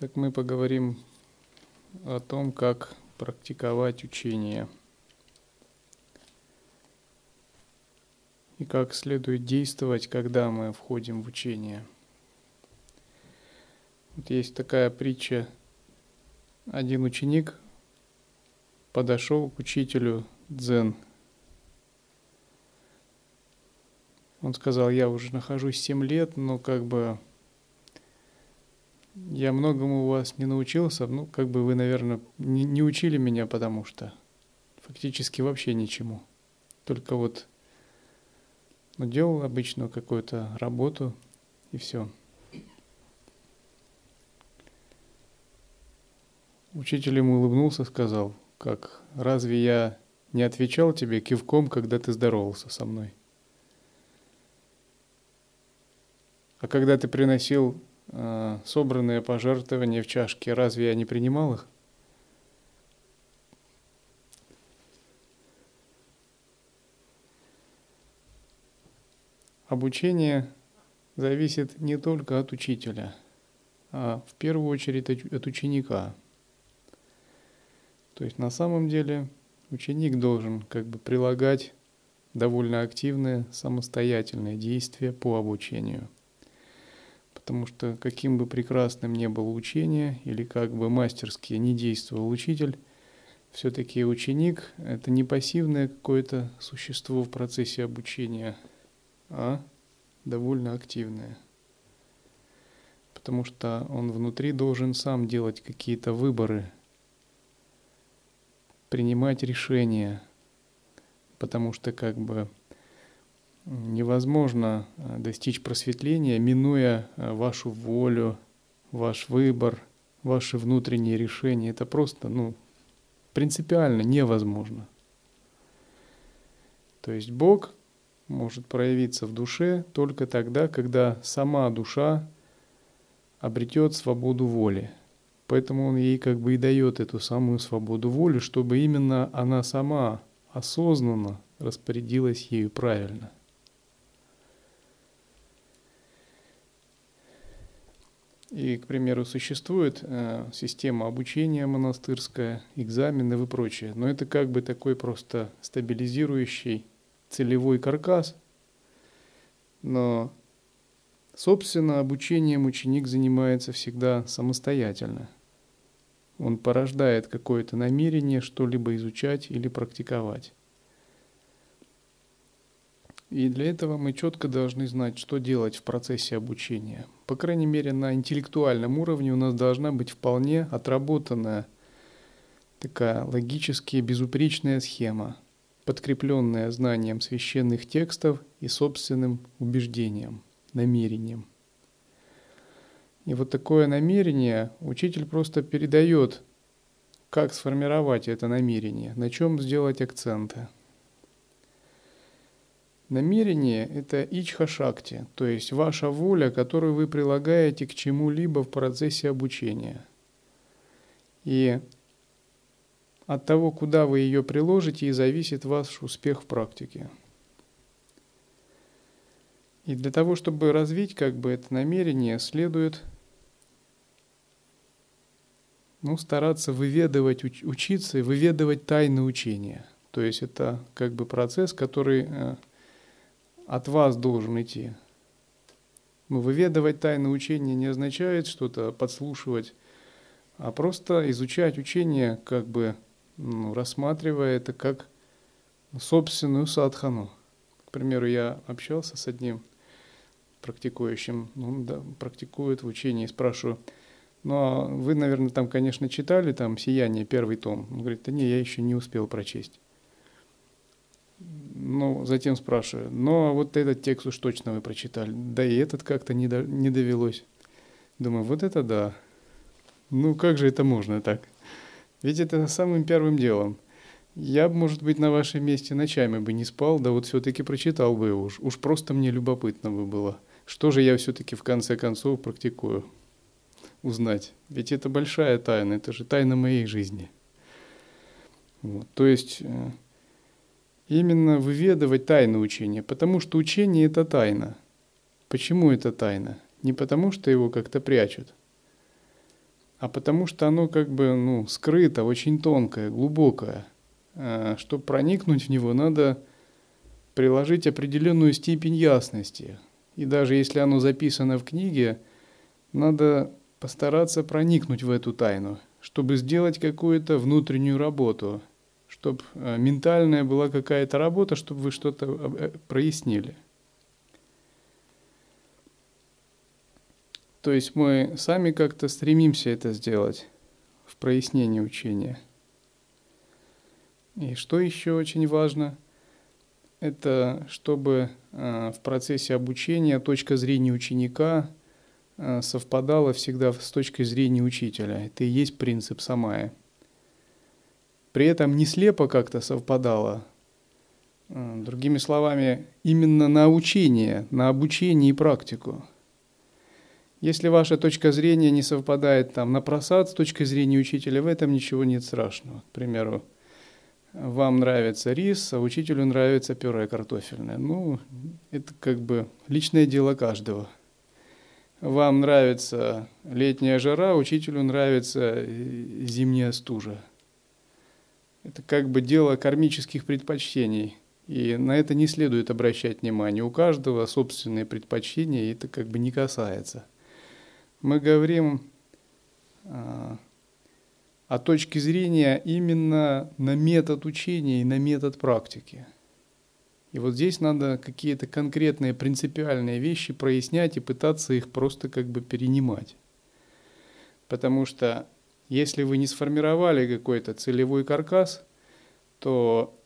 Так мы поговорим о том, как практиковать учение и как следует действовать, когда мы входим в учение. Вот есть такая притча. Один ученик подошел к учителю дзен. Он сказал, я уже нахожусь 7 лет, но как бы я многому у вас не научился, ну, как бы вы, наверное, не, не учили меня, потому что фактически вообще ничему. Только вот ну, делал обычную какую-то работу и все. Учитель ему улыбнулся, сказал, как, разве я не отвечал тебе кивком, когда ты здоровался со мной? А когда ты приносил собранные пожертвования в чашке, разве я не принимал их? Обучение зависит не только от учителя, а в первую очередь от ученика. То есть на самом деле ученик должен как бы прилагать довольно активные самостоятельные действия по обучению – потому что каким бы прекрасным ни было учение или как бы мастерски не действовал учитель, все-таки ученик – это не пассивное какое-то существо в процессе обучения, а довольно активное. Потому что он внутри должен сам делать какие-то выборы, принимать решения, потому что как бы невозможно э, достичь просветления, минуя э, вашу волю, ваш выбор, ваши внутренние решения. Это просто, ну, принципиально невозможно. То есть Бог может проявиться в душе только тогда, когда сама душа обретет свободу воли. Поэтому он ей как бы и дает эту самую свободу воли, чтобы именно она сама осознанно распорядилась ею правильно. И, к примеру, существует э, система обучения монастырская, экзамены и прочее, но это как бы такой просто стабилизирующий целевой каркас. Но, собственно, обучением ученик занимается всегда самостоятельно. Он порождает какое-то намерение что-либо изучать или практиковать. И для этого мы четко должны знать, что делать в процессе обучения. По крайней мере, на интеллектуальном уровне у нас должна быть вполне отработанная такая логически безупречная схема, подкрепленная знанием священных текстов и собственным убеждением, намерением. И вот такое намерение учитель просто передает, как сформировать это намерение, на чем сделать акценты – Намерение – это ичха-шакти, то есть ваша воля, которую вы прилагаете к чему-либо в процессе обучения. И от того, куда вы ее приложите, и зависит ваш успех в практике. И для того, чтобы развить как бы это намерение, следует ну, стараться выведывать, учиться и выведывать тайны учения. То есть это как бы процесс, который э, от вас должен идти. Ну, выведывать тайны учения не означает что-то подслушивать, а просто изучать учение, как бы ну, рассматривая это как собственную садхану. К примеру, я общался с одним практикующим, он да, практикует в учении, спрашиваю, ну а вы, наверное, там, конечно, читали там «Сияние», первый том. Он говорит, да не, я еще не успел прочесть. Ну, затем спрашиваю, ну а вот этот текст уж точно вы прочитали. Да и этот как-то не, до, не довелось. Думаю, вот это да. Ну как же это можно так? Ведь это самым первым делом. Я, может быть, на вашем месте ночами бы не спал, да вот все-таки прочитал бы уж. Уж просто мне любопытно бы было. Что же я все-таки в конце концов практикую? Узнать. Ведь это большая тайна, это же тайна моей жизни. Вот. То есть э, именно выведывать тайну учения, потому что учение – это тайна. Почему это тайна? Не потому, что его как-то прячут, а потому что оно как бы ну, скрыто, очень тонкое, глубокое. А, Чтобы проникнуть в него, надо приложить определенную степень ясности. И даже если оно записано в книге, надо постараться проникнуть в эту тайну, чтобы сделать какую-то внутреннюю работу, чтобы а, ментальная была какая-то работа, чтобы вы что-то э, прояснили. То есть мы сами как-то стремимся это сделать в прояснении учения. И что еще очень важно, это чтобы э, в процессе обучения точка зрения ученика э, совпадала всегда с точкой зрения учителя. Это и есть принцип самая. При этом не слепо как-то совпадало. Э, другими словами, именно на обучение, на обучение и практику – если ваша точка зрения не совпадает там на просад с точкой зрения учителя, в этом ничего нет страшного. К примеру, вам нравится рис, а учителю нравится пюре картофельное. Ну, это как бы личное дело каждого. Вам нравится летняя жара, учителю нравится зимняя стужа. Это как бы дело кармических предпочтений. И на это не следует обращать внимание. У каждого собственные предпочтения, и это как бы не касается мы говорим а, о точке зрения именно на метод учения и на метод практики. И вот здесь надо какие-то конкретные принципиальные вещи прояснять и пытаться их просто как бы перенимать. Потому что если вы не сформировали какой-то целевой каркас, то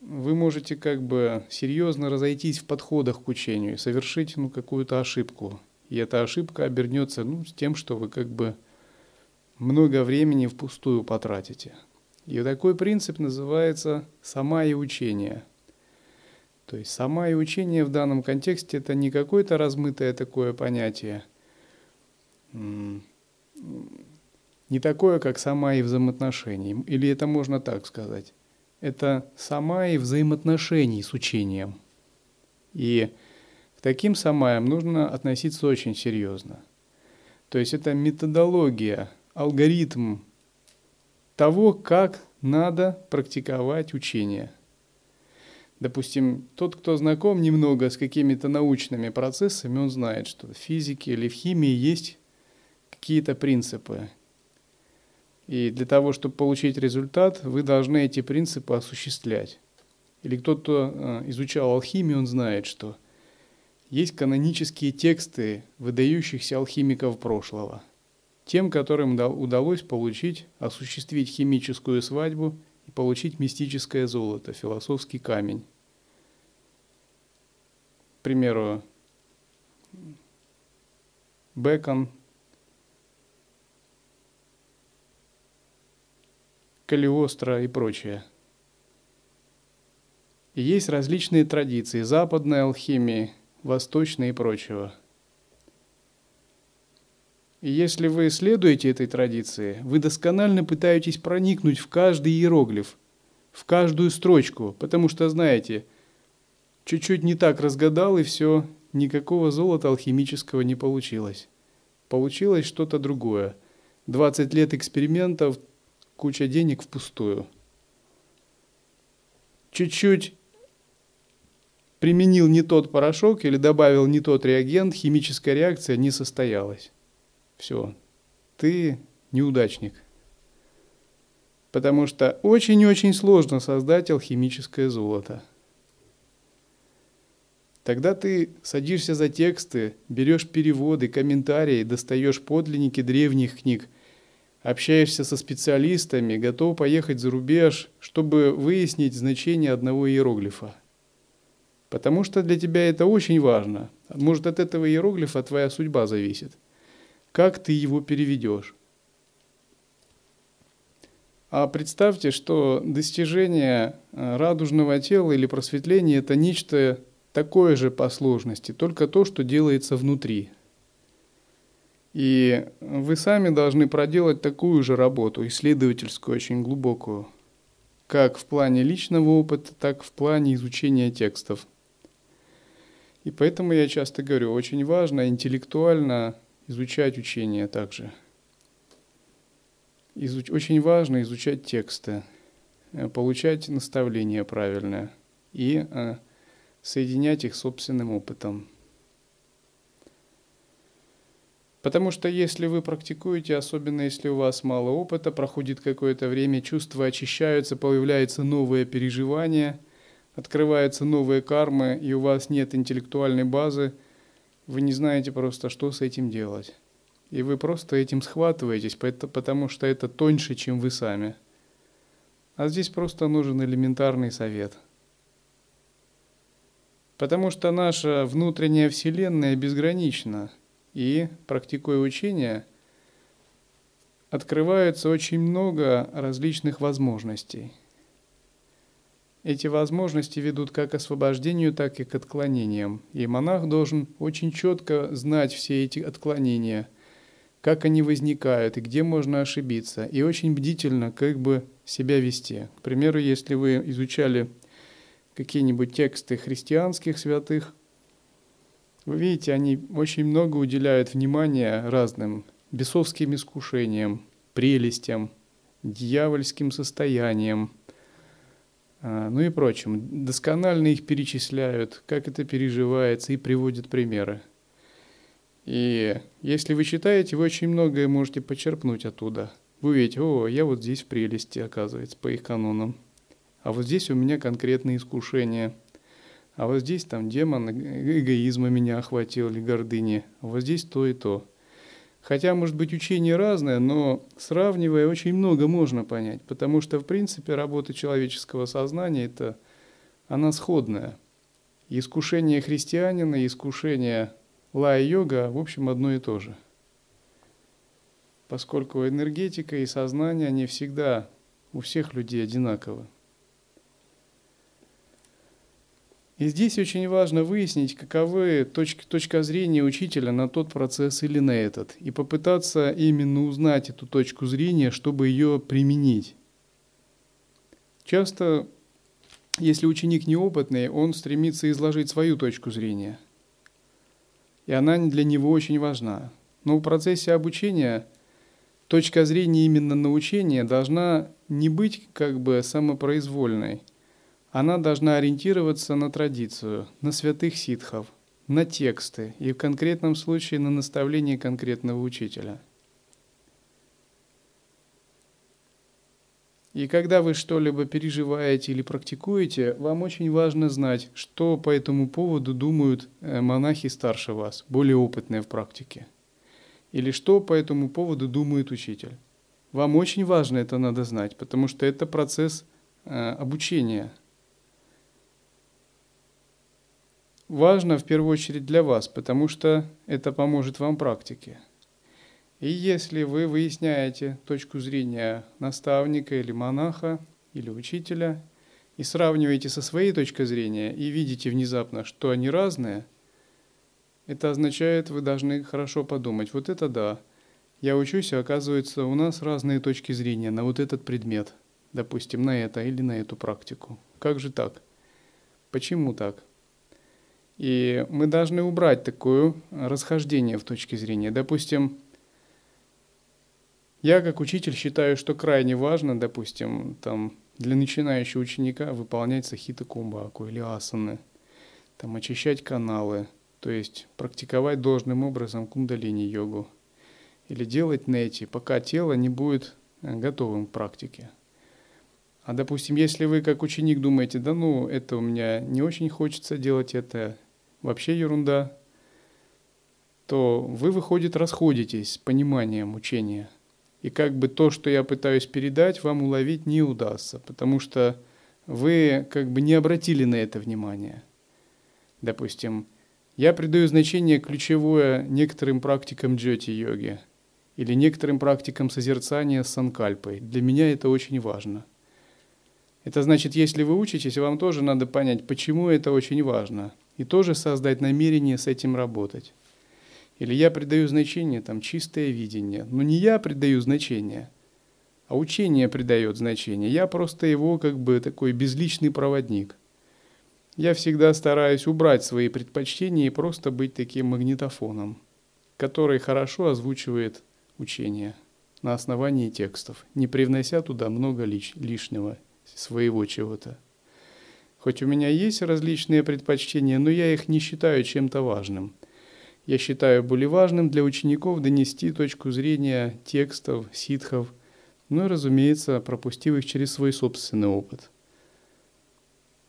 вы можете как бы серьезно разойтись в подходах к учению и совершить ну, какую-то ошибку и эта ошибка обернется ну, с тем, что вы как бы много времени впустую потратите. И такой принцип называется «сама и учение». То есть «сама и учение» в данном контексте это не какое-то размытое такое понятие, не такое, как «сама и взаимоотношений», или это можно так сказать. Это «сама и взаимоотношений с учением». И к таким самаям нужно относиться очень серьезно. То есть это методология, алгоритм того, как надо практиковать учение. Допустим, тот, кто знаком немного с какими-то научными процессами, он знает, что в физике или в химии есть какие-то принципы. И для того, чтобы получить результат, вы должны эти принципы осуществлять. Или кто-то э, изучал алхимию, он знает, что – есть канонические тексты выдающихся алхимиков прошлого, тем, которым удалось получить, осуществить химическую свадьбу и получить мистическое золото, философский камень. К примеру, Бекон, Калиостро и прочее. И есть различные традиции западной алхимии – восточной и прочего. И если вы следуете этой традиции, вы досконально пытаетесь проникнуть в каждый иероглиф, в каждую строчку, потому что, знаете, чуть-чуть не так разгадал, и все, никакого золота алхимического не получилось. Получилось что-то другое. 20 лет экспериментов, куча денег впустую. Чуть-чуть применил не тот порошок или добавил не тот реагент, химическая реакция не состоялась. Все, ты неудачник. Потому что очень-очень сложно создать алхимическое золото. Тогда ты садишься за тексты, берешь переводы, комментарии, достаешь подлинники древних книг, общаешься со специалистами, готов поехать за рубеж, чтобы выяснить значение одного иероглифа – Потому что для тебя это очень важно. Может, от этого иероглифа твоя судьба зависит. Как ты его переведешь? А представьте, что достижение э, радужного тела или просветление – это нечто такое же по сложности, только то, что делается внутри. И вы сами должны проделать такую же работу, исследовательскую, очень глубокую, как в плане личного опыта, так и в плане изучения текстов – и поэтому я часто говорю, очень важно интеллектуально изучать учение также. изуч... очень важно изучать тексты, э, получать наставления правильное и э, соединять их с собственным опытом. Потому что если вы практикуете, особенно если у вас мало опыта, проходит какое-то время, чувства очищаются, появляется новое переживание, открываются новые кармы, и у вас нет интеллектуальной базы, вы не знаете просто, что с этим делать. И вы просто этим схватываетесь, потому что это тоньше, чем вы сами. А здесь просто нужен элементарный совет. Потому что наша внутренняя Вселенная безгранична, и, практикуя учение, открывается очень много различных возможностей. Эти возможности ведут как к освобождению, так и к отклонениям. И монах должен очень четко знать все эти отклонения – как они возникают и где можно ошибиться, и очень бдительно как бы себя вести. К примеру, если вы изучали какие-нибудь тексты христианских святых, вы видите, они очень много уделяют внимания разным бесовским искушениям, прелестям, дьявольским состояниям, а, ну и прочим. Досконально их перечисляют, как это переживается, и приводят примеры. И если вы читаете, вы очень многое можете почерпнуть оттуда. Вы увидите, о, я вот здесь в прелести, оказывается, по их канонам. А вот здесь у меня конкретные искушения. А вот здесь там демон эгоизма меня охватил или гордыни. А вот здесь то и то. Хотя, может быть, учение разное, но сравнивая, очень много можно понять. Потому что, в принципе, работа человеческого сознания – это она сходная. искушение христианина, искушение лая-йога, в общем, одно и то же. Поскольку энергетика и сознание, они всегда у всех людей одинаковы. И здесь очень важно выяснить, каковы точки, точка зрения учителя на тот процесс или на этот, и попытаться именно узнать эту точку зрения, чтобы ее применить. Часто, если ученик неопытный, он стремится изложить свою точку зрения – и она для него очень важна. Но в процессе обучения точка зрения именно научения должна не быть как бы самопроизвольной. Она должна ориентироваться на традицию, на святых ситхов, на тексты и в конкретном случае на наставление конкретного учителя – И когда вы что-либо переживаете или практикуете, вам очень важно знать, что по этому поводу думают э, монахи старше вас, более опытные в практике. Или что по этому поводу думает учитель. Вам очень важно это надо знать, потому что это процесс э, обучения. Важно в первую очередь для вас, потому что это поможет вам в практике. И если вы выясняете точку зрения наставника или монаха или учителя и сравниваете со своей точкой зрения и видите внезапно, что они разные, это означает, вы должны хорошо подумать, вот это да, я учусь, а оказывается, у нас разные точки зрения на вот этот предмет, допустим, на это или на эту практику. Как же так? Почему так? И мы должны убрать такое расхождение в точке зрения. Допустим, я как учитель считаю, что крайне важно, допустим, там, для начинающего ученика выполнять сахита кумбаку или асаны, там, очищать каналы, то есть практиковать должным образом кундалини-йогу или делать нети, пока тело не будет э, готовым к практике. А допустим, если вы как ученик думаете, да ну, это у меня не очень хочется делать, это вообще ерунда, то вы, выходит, расходитесь с пониманием учения – и как бы то, что я пытаюсь передать, вам уловить не удастся, потому что вы как бы не обратили на это внимание. Допустим, я придаю значение ключевое некоторым практикам джоти-йоги или некоторым практикам созерцания с санкальпой. Для меня это очень важно. Это значит, если вы учитесь, вам тоже надо понять, почему это очень важно, и тоже создать намерение с этим работать. Или я придаю значение, там, чистое видение. Но не я придаю значение, а учение придает значение. Я просто его как бы такой безличный проводник. Я всегда стараюсь убрать свои предпочтения и просто быть таким магнитофоном, который хорошо озвучивает учение. на основании текстов, не привнося туда много лиш, лишнего, своего чего-то. Хоть у меня есть различные предпочтения, но я их не считаю чем-то важным. Я считаю более важным для учеников донести точку зрения текстов, ситхов, ну и, разумеется, пропустив их через свой собственный опыт.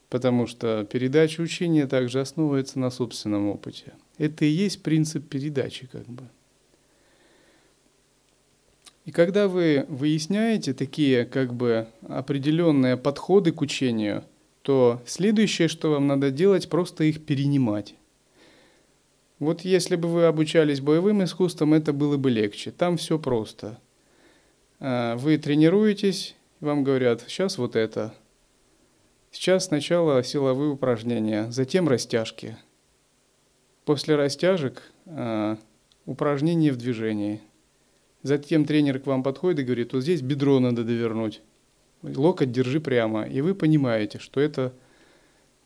Потому что передача учения также основывается на собственном опыте. Это и есть принцип передачи, как бы. И когда вы выясняете такие как бы определенные подходы к учению, то следующее, что вам надо делать, просто их перенимать. Вот если бы вы обучались боевым искусствам, это было бы легче. Там все просто. А, вы тренируетесь, вам говорят, сейчас вот это. Сейчас сначала силовые упражнения, затем растяжки. После растяжек а, упражнения в движении – Затем тренер к вам подходит и говорит, вот здесь бедро надо довернуть. Локоть держи прямо. И вы понимаете, что это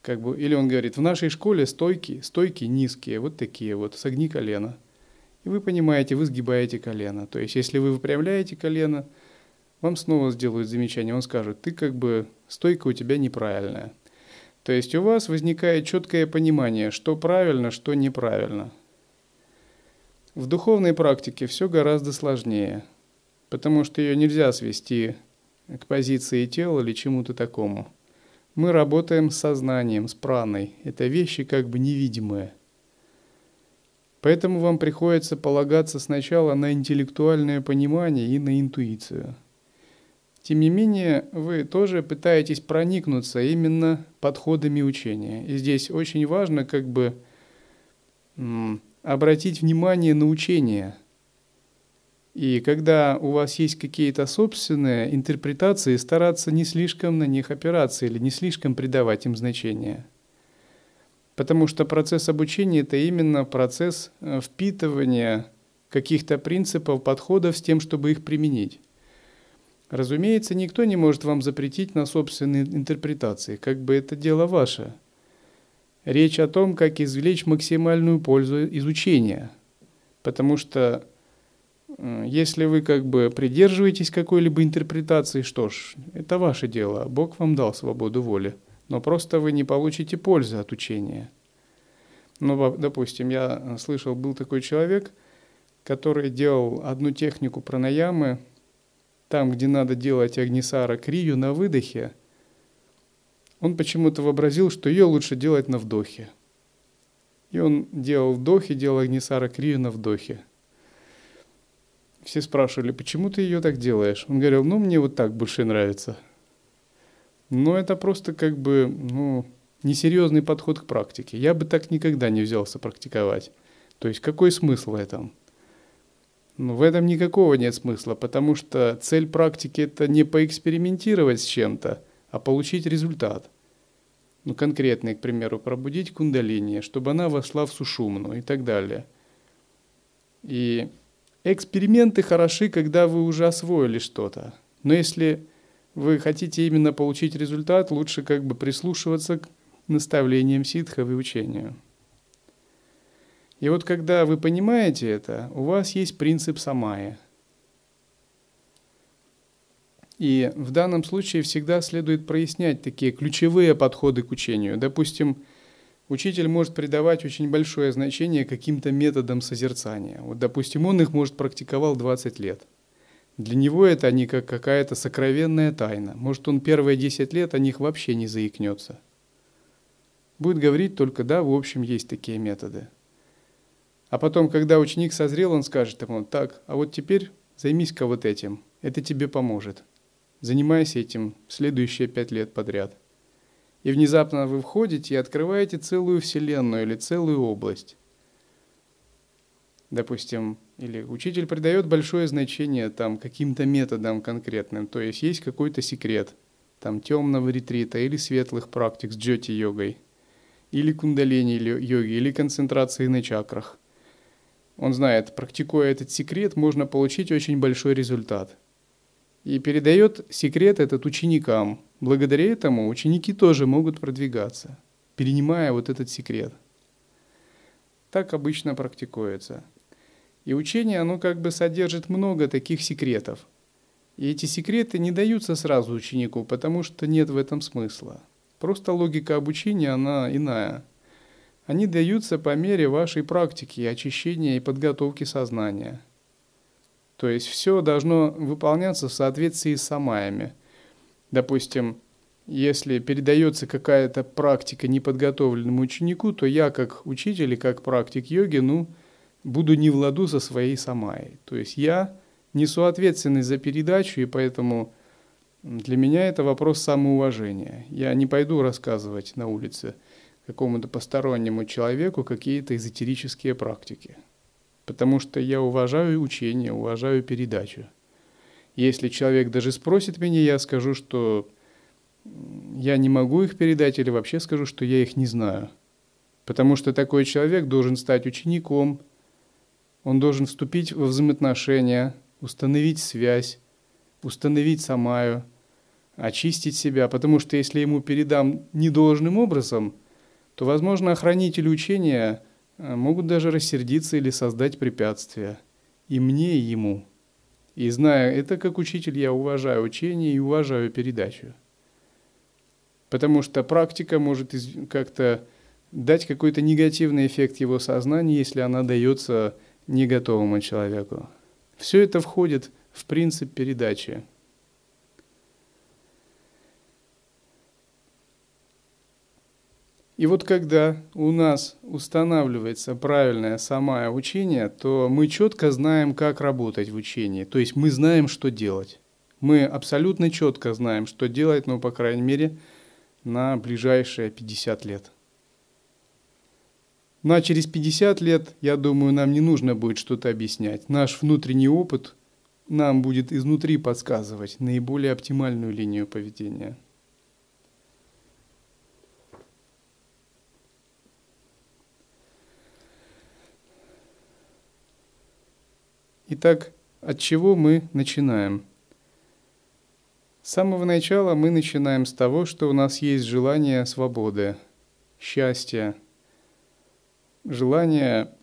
как бы... Или он говорит, в нашей школе стойки, стойки низкие, вот такие вот, согни колено. И вы понимаете, вы сгибаете колено. То есть, если вы выпрямляете колено, вам снова сделают замечание. Он скажет, ты как бы, стойка у тебя неправильная. То есть у вас возникает четкое понимание, что правильно, что неправильно – в духовной практике все гораздо сложнее, потому что ее нельзя свести к позиции тела или чему-то такому. Мы работаем с сознанием, с праной. Это вещи как бы невидимые. Поэтому вам приходится полагаться сначала на интеллектуальное понимание и на интуицию. Тем не менее, вы тоже пытаетесь проникнуться именно подходами учения. И здесь очень важно как бы обратить внимание на учение. И когда у вас есть какие-то собственные интерпретации, стараться не слишком на них опираться или не слишком придавать им значение. Потому что процесс обучения – это именно процесс э, впитывания каких-то принципов, подходов с тем, чтобы их применить. Разумеется, никто не может вам запретить на собственные интерпретации, как бы это дело ваше – речь о том, как извлечь максимальную пользу из учения. Потому что э, если вы как бы придерживаетесь какой-либо интерпретации, что ж, это ваше дело, Бог вам дал свободу воли, но просто вы не получите пользы от учения. Ну, допустим, я слышал, был такой человек, который делал одну технику пранаямы, там, где надо делать агнисара крию на выдохе – он почему-то вообразил, что ее лучше делать на вдохе. И он делал вдохи, делал Агнисара Крию на вдохе. Все спрашивали, почему ты ее так делаешь? Он говорил, ну мне вот так больше нравится. Но это просто как бы, ну, несерьезный подход к практике. Я бы так никогда не взялся практиковать. То есть какой смысл в этом? Ну, в этом никакого нет смысла, потому что цель практики это не поэкспериментировать с чем-то, а получить результат ну, конкретные, к примеру, пробудить кундалини, чтобы она вошла в сушумну и так далее. И эксперименты хороши, когда вы уже освоили что-то. Но если вы хотите именно получить результат, лучше как бы прислушиваться к наставлениям ситхов и учению. И вот когда вы понимаете это, у вас есть принцип самая – и в данном случае всегда следует прояснять такие ключевые подходы к учению. Допустим, учитель может придавать очень большое значение каким-то методам созерцания. Вот, допустим, он их, может, практиковал 20 лет. Для него это не как какая-то сокровенная тайна. Может, он первые 10 лет о них вообще не заикнется. Будет говорить только, да, в общем, есть такие методы. А потом, когда ученик созрел, он скажет ему, так, а вот теперь займись-ка вот этим, это тебе поможет занимаясь этим следующие пять лет подряд. И внезапно вы входите и открываете целую вселенную или целую область. Допустим, или учитель придает большое значение там каким-то методам конкретным, то есть есть какой-то секрет там темного ретрита или светлых практик с джоти-йогой, или кундалини йоги, или концентрации на чакрах. Он знает, практикуя этот секрет, можно получить очень большой результат – и передает секрет этот ученикам. Благодаря этому ученики тоже могут продвигаться, перенимая вот этот секрет. Так обычно практикуется. И учение, оно как бы содержит много таких секретов. И эти секреты не даются сразу ученику, потому что нет в этом смысла. Просто логика обучения, она иная. Они даются по мере вашей практики, очищения и подготовки сознания. То есть все должно выполняться в соответствии с самаями. Допустим, если передается какая-то практика неподготовленному ученику, то я как учитель и как практик йоги, ну, буду не в ладу со своей самайей. То есть я несу ответственность за передачу, и поэтому для меня это вопрос самоуважения. Я не пойду рассказывать на улице какому-то постороннему человеку какие-то эзотерические практики. Потому что я уважаю учение, уважаю передачу. Если человек даже спросит меня, я скажу, что я не могу их передать, или вообще скажу, что я их не знаю. Потому что такой человек должен стать учеником, он должен вступить во взаимоотношения, установить связь, установить самаю, очистить себя, потому что если ему передам недолжным образом, то, возможно, охранители учения могут даже рассердиться или создать препятствия. И мне, и ему. И зная это, как учитель, я уважаю учение и уважаю передачу. Потому что практика может как-то дать какой-то негативный эффект его сознанию, если она дается не готовому человеку. Все это входит в принцип передачи. И вот когда у нас устанавливается правильное самое учение, то мы четко знаем, как работать в учении. То есть мы знаем, что делать. Мы абсолютно четко знаем, что делать, ну, по крайней мере, на ближайшие 50 лет. Ну а через 50 лет, я думаю, нам не нужно будет что-то объяснять. Наш внутренний опыт нам будет изнутри подсказывать наиболее оптимальную линию поведения. Итак, от чего мы начинаем? С самого начала мы начинаем с того, что у нас есть желание свободы, счастья, желание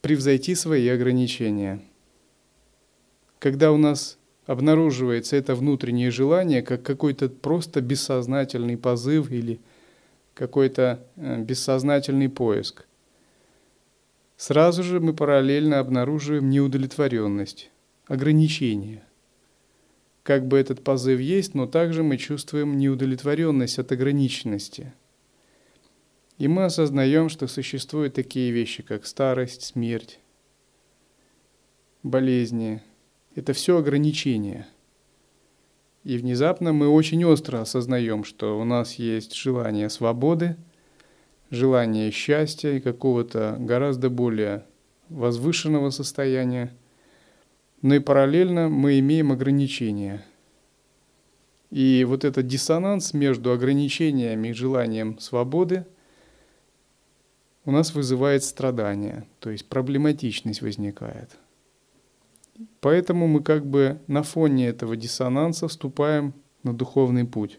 превзойти свои ограничения. Когда у нас обнаруживается это внутреннее желание, как какой-то просто бессознательный позыв или какой-то э, бессознательный поиск, сразу же мы параллельно обнаруживаем неудовлетворенность, ограничение как бы этот позыв есть, но также мы чувствуем неудовлетворенность от ограниченности. И мы осознаем, что существуют такие вещи, как старость, смерть, болезни. Это все ограничения. И внезапно мы очень остро осознаем, что у нас есть желание свободы, желание счастья и какого-то гораздо более возвышенного состояния – но и параллельно мы имеем ограничения. И вот этот диссонанс между ограничениями и желанием свободы у нас вызывает страдания, то есть проблематичность возникает. Поэтому мы как бы на фоне этого диссонанса вступаем на духовный путь.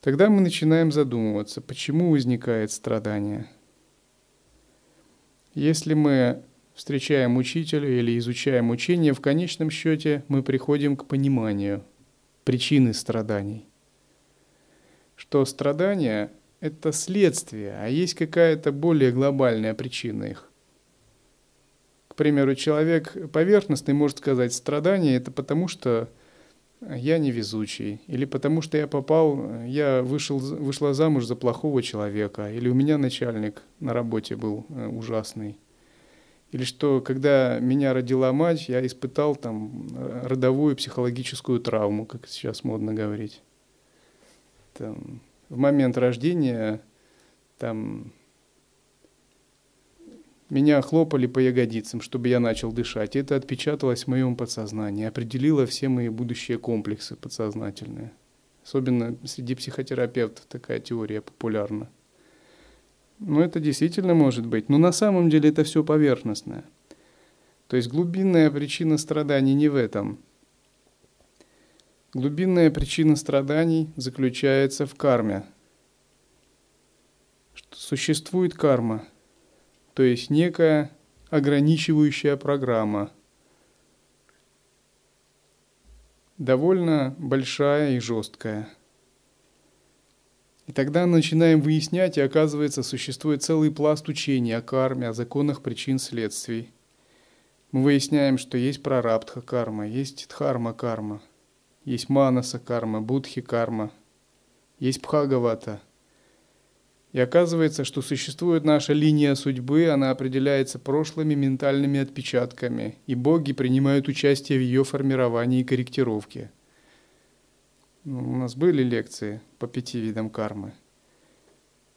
Тогда мы начинаем задумываться, почему возникает страдание. Если мы встречаем учителя или изучаем учение, в конечном счете мы приходим к пониманию причины страданий. Что страдания – это следствие, а есть какая-то более глобальная причина их. Примеру, человек поверхностный может сказать, страдание – это потому, что я невезучий, или потому что я попал, я вышел, вышла замуж за плохого человека, или у меня начальник на работе был э, ужасный – или что, когда меня родила мать, я испытал там родовую психологическую травму, как сейчас модно говорить. Там, в момент рождения там, меня хлопали по ягодицам, чтобы я начал дышать. Это отпечаталось в моем подсознании, определило все мои будущие комплексы подсознательные. Особенно среди психотерапевтов такая теория популярна. Ну, это действительно может быть. Но на самом деле это все поверхностное. То есть глубинная причина страданий не в этом. Глубинная причина страданий заключается в карме. существует карма, то есть некая ограничивающая программа, довольно большая и жесткая. И тогда начинаем выяснять, и оказывается, существует целый пласт учений о карме, о законах причин следствий. Мы выясняем, что есть прарабдха карма, есть дхарма карма, есть манаса карма, будхи карма, есть бхагавата – и оказывается, что существует наша линия судьбы, она определяется прошлыми ментальными отпечатками, и боги принимают участие в ее формировании и корректировке. Ну, у нас были лекции по пяти видам кармы.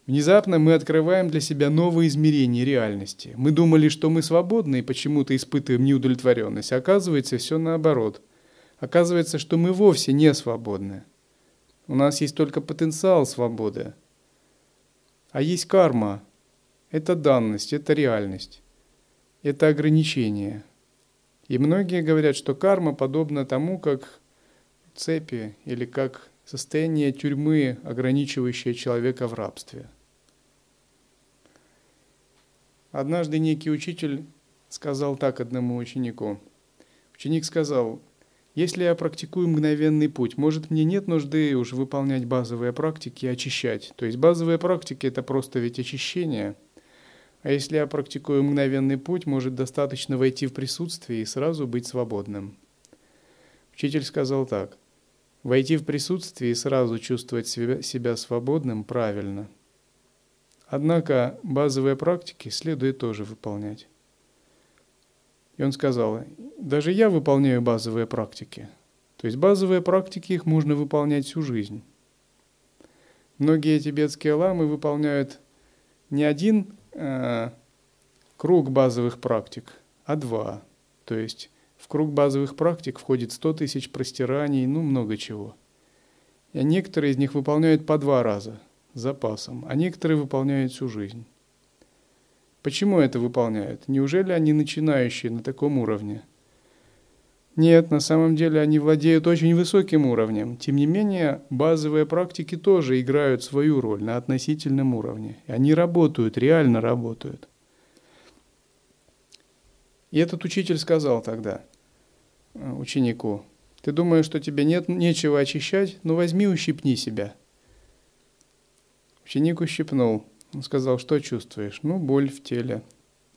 Внезапно мы открываем для себя новые измерения реальности. Мы думали, что мы свободны и почему-то испытываем неудовлетворенность. Оказывается, все наоборот. Оказывается, что мы вовсе не свободны. У нас есть только потенциал свободы – а есть карма. Это данность, это реальность. Это ограничение. И многие говорят, что карма подобна тому, как цепи или как состояние тюрьмы, ограничивающее человека в рабстве. Однажды некий учитель сказал так одному ученику. Ученик сказал, если я практикую мгновенный путь, может мне нет нужды уже выполнять базовые практики и очищать. То есть базовые практики это просто ведь очищение. А если я практикую мгновенный путь, может достаточно войти в присутствие и сразу быть свободным. Учитель сказал так. Войти в присутствие и сразу чувствовать себя, себя свободным правильно. Однако базовые практики следует тоже выполнять. И он сказал, даже я выполняю базовые практики. То есть базовые практики, их можно выполнять всю жизнь. Многие тибетские ламы выполняют не один э, круг базовых практик, а два. То есть в круг базовых практик входит 100 тысяч простираний, ну много чего. И некоторые из них выполняют по два раза с запасом, а некоторые выполняют всю жизнь. Почему это выполняют? Неужели они начинающие на таком уровне? Нет, на самом деле они владеют очень высоким уровнем. Тем не менее, базовые практики тоже играют свою роль на относительном уровне. И они работают, реально работают. И этот учитель сказал тогда э, ученику, ты думаешь, что тебе нет нечего очищать? Ну возьми, ущипни себя. Ученик ущипнул. Он сказал, что чувствуешь? Ну, боль в теле.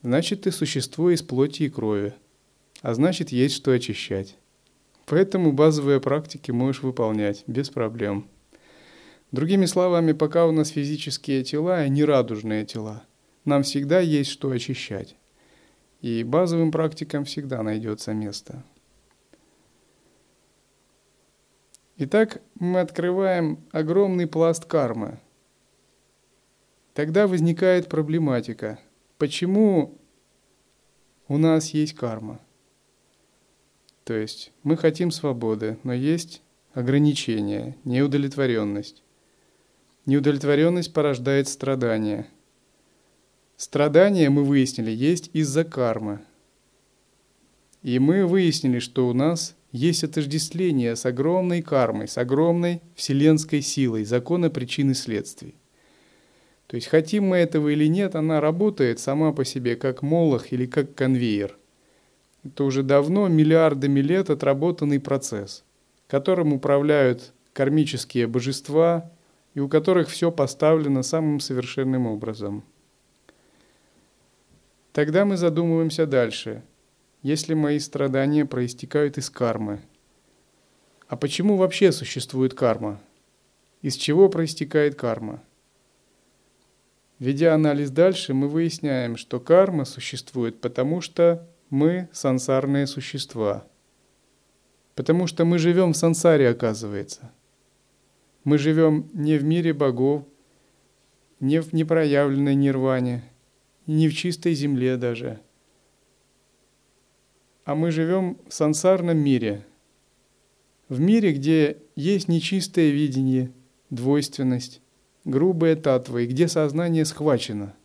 Значит, ты существо из плоти и крови. А значит, есть что очищать. Поэтому базовые практики можешь выполнять без проблем. Другими словами, пока у нас физические тела и нерадужные тела, нам всегда есть что очищать. И базовым практикам всегда найдется место. Итак, мы открываем огромный пласт кармы – Тогда возникает проблематика. Почему у нас есть карма? То есть мы хотим свободы, но есть ограничения, неудовлетворенность. Неудовлетворенность порождает страдания. Страдания, мы выяснили, есть из-за кармы. И мы выяснили, что у нас есть отождествление с огромной кармой, с огромной вселенской силой, закона причин и следствий. То есть хотим мы этого или нет, она работает сама по себе как молох или как конвейер. Это уже давно, миллиардами лет отработанный процесс, которым управляют кармические божества и у которых все поставлено самым совершенным образом. Тогда мы задумываемся дальше. Если мои страдания проистекают из кармы, а почему вообще существует карма? Из чего проистекает карма? Ведя анализ дальше, мы выясняем, что карма существует потому, что мы сансарные существа. Потому что мы живем в сансаре, оказывается. Мы живем не в мире богов, не в непроявленной нирване, не в чистой земле даже. А мы живем в сансарном мире, в мире, где есть нечистое видение, двойственность, грубые татвы, где сознание схвачено.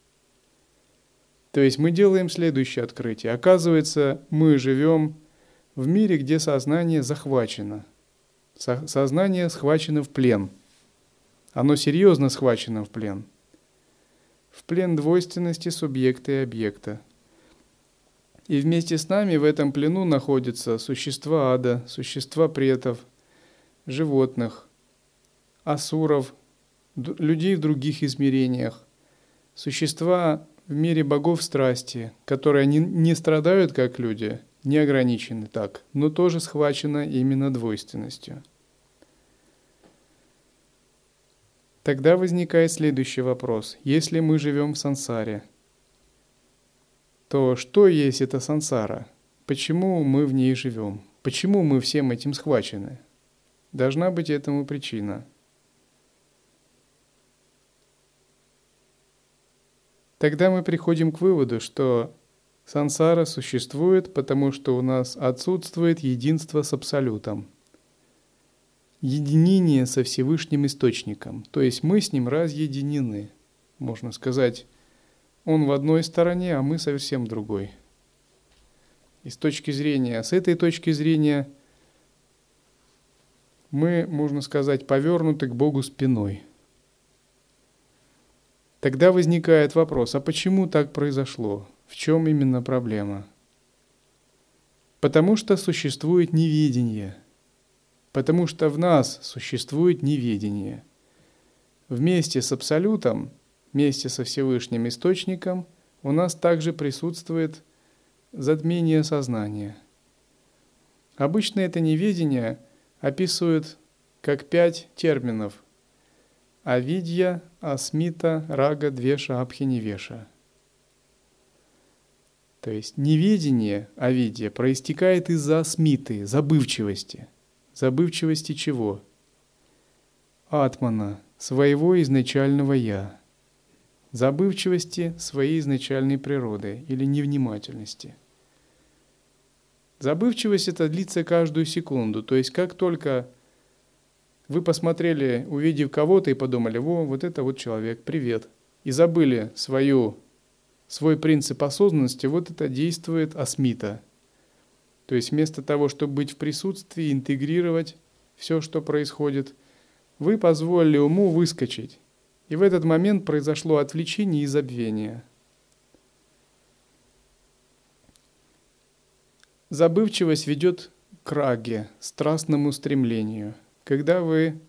То есть мы делаем следующее открытие. Оказывается, мы живем в мире, где сознание захвачено. Сознание схвачено в плен. Оно серьезно схвачено в плен. в плен двойственности субъекта и объекта. И вместе с нами в этом плену находятся существа ада, существа претов, животных, асуров, людей в других измерениях, существа в мире богов страсти, которые не, не страдают как люди, не ограничены так, но тоже схвачены именно двойственностью. Тогда возникает следующий вопрос. Если мы живем в сансаре, то что есть эта сансара? Почему мы в ней живем? Почему мы всем этим схвачены? Должна быть этому причина. Тогда мы приходим к выводу, что сансара существует, потому что у нас отсутствует единство с Абсолютом – единение со Всевышним Источником. То есть мы с Ним разъединены. Можно сказать, Он в одной стороне, а мы совсем другой. И с точки зрения, с этой точки зрения, мы, можно сказать, повернуты к Богу спиной. Тогда возникает вопрос, а почему так произошло? В чем именно проблема? Потому что существует неведение – потому что в нас существует неведение. Вместе с Абсолютом, вместе со Всевышним Источником у нас также присутствует затмение сознания. Обычно это неведение описывают как пять терминов – авидья, асмита, рага, двеша, абхиневеша. То есть неведение, авидья, проистекает из-за асмиты, забывчивости – Забывчивости чего? Атмана, своего изначального «я». Забывчивости своей изначальной природы или невнимательности. Забывчивость это длится каждую секунду, то есть как только вы посмотрели, увидев кого-то и подумали, во, вот это вот человек, привет, и забыли свою, свой принцип осознанности, вот это действует асмита – то есть вместо того, чтобы быть в присутствии, интегрировать все, что происходит, вы позволили уму выскочить. И в этот момент произошло отвлечение и забвение. Забывчивость ведет к раге, страстному стремлению. Когда вы,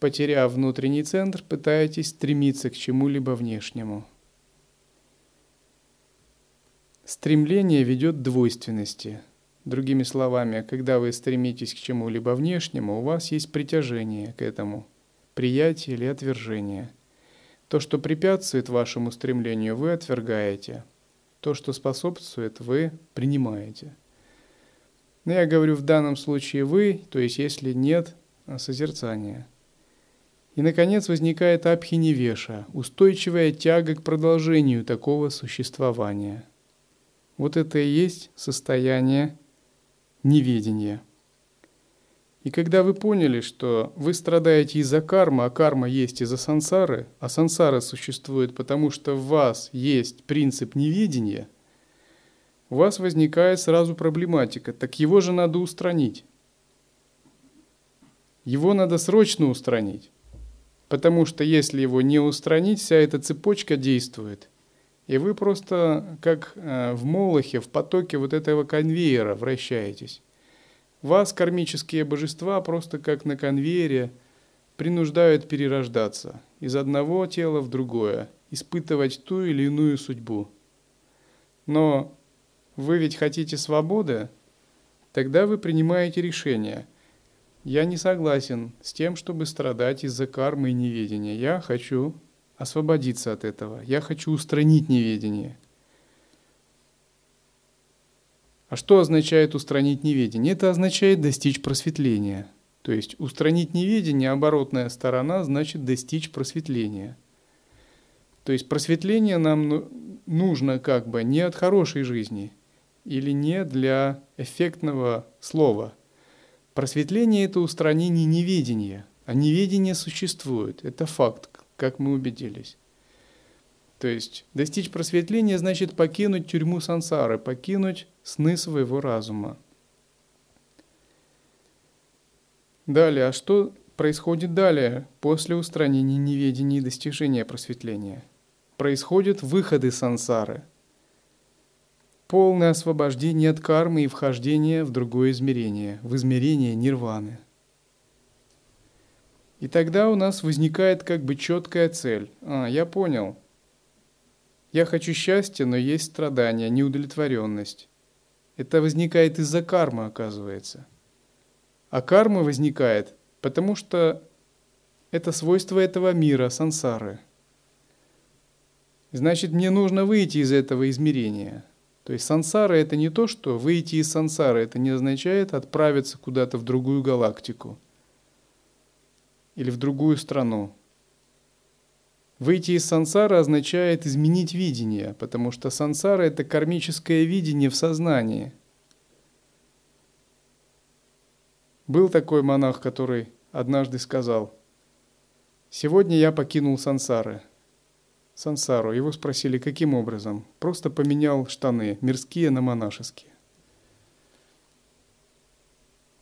потеряв внутренний центр, пытаетесь стремиться к чему-либо внешнему. Стремление ведет к двойственности – Другими словами, когда вы стремитесь к чему-либо внешнему, у вас есть притяжение к этому, приятие или отвержение. То, что препятствует вашему стремлению, вы отвергаете. То, что способствует, вы принимаете. Но я говорю в данном случае вы, то есть если нет а созерцания. И, наконец, возникает абхиневеша, устойчивая тяга к продолжению такого существования. Вот это и есть состояние неведение. И когда вы поняли, что вы страдаете из-за кармы, а карма есть из-за сансары, а сансара существует потому, что в вас есть принцип неведения, у вас возникает сразу проблематика. Так его же надо устранить. Его надо срочно устранить. Потому что если его не устранить, вся эта цепочка действует. И вы просто как э, в молохе, в потоке вот этого конвейера вращаетесь. Вас кармические божества просто как на конвейере принуждают перерождаться из одного тела в другое, испытывать ту или иную судьбу. Но вы ведь хотите свободы, тогда вы принимаете решение. Я не согласен с тем, чтобы страдать из-за кармы и неведения. Я хочу освободиться от этого. Я хочу устранить неведение. А что означает устранить неведение? Это означает достичь просветления. То есть устранить неведение, оборотная сторона, значит достичь просветления. То есть просветление нам ну, нужно как бы не от хорошей жизни или не для эффектного слова. Просветление – это устранение неведения, а неведение существует, это факт, как мы убедились. То есть достичь просветления значит покинуть тюрьму сансары, покинуть сны своего разума. Далее, а что происходит далее, после устранения неведения и достижения просветления? происходит выход из сансары. Полное освобождение от кармы и вхождение в другое измерение, в измерение нирваны. И тогда у нас возникает как бы четкая цель. А, я понял. Я хочу счастья, но есть страдания, неудовлетворенность. Это возникает из-за кармы, оказывается. А карма возникает, потому что это свойство этого мира, сансары. Значит, мне нужно выйти из этого измерения. То есть сансара это не то, что выйти из сансары, это не означает отправиться куда-то в другую галактику или в другую страну. Выйти из сансары означает изменить видение, потому что сансара это кармическое видение в сознании. Был такой монах, который однажды сказал – Сегодня я покинул сансары. Сансару. Его спросили, каким образом? Просто поменял штаны, мирские на монашеские.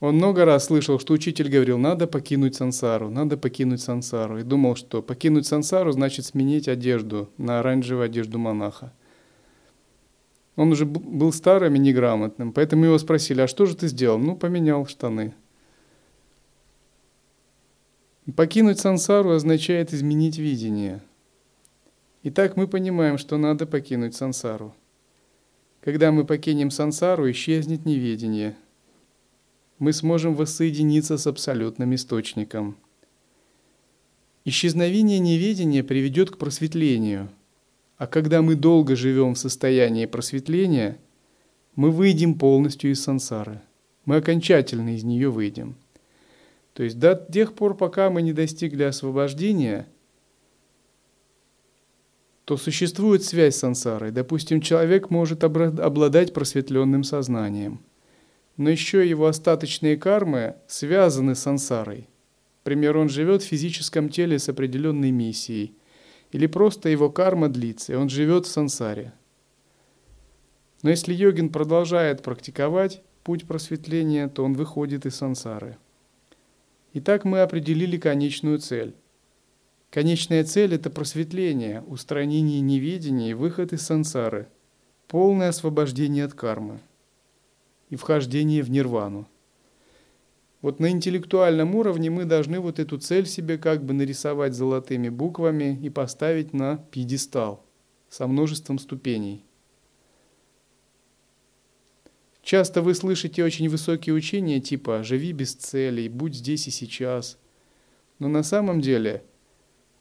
Он много раз слышал, что учитель говорил, надо покинуть сансару, надо покинуть сансару. И думал, что покинуть сансару значит сменить одежду на оранжевую одежду монаха. Он уже был старым и неграмотным, поэтому его спросили, а что же ты сделал? Ну, поменял штаны. Покинуть сансару означает изменить видение. Итак, мы понимаем, что надо покинуть сансару. Когда мы покинем сансару, исчезнет неведение. Мы сможем воссоединиться с абсолютным источником. Исчезновение неведения приведет к просветлению. А когда мы долго живем в состоянии просветления, мы выйдем полностью из сансары. Мы окончательно из нее выйдем. То есть до тех пор, пока мы не достигли освобождения, то существует связь с сансарой. Допустим, человек может обладать просветленным сознанием, но еще его остаточные кармы связаны с сансарой. Например, он живет в физическом теле с определенной миссией, или просто его карма длится, и он живет в сансаре. Но если йогин продолжает практиковать путь просветления, то он выходит из сансары. Итак, мы определили конечную цель. Конечная цель – это просветление, устранение неведения и выход из сансары, полное освобождение от кармы и вхождение в нирвану. Вот на интеллектуальном уровне мы должны вот эту цель себе как бы нарисовать золотыми буквами и поставить на пьедестал со множеством ступеней – Часто вы слышите очень высокие учения типа «живи без целей», «будь здесь и сейчас». Но на самом деле,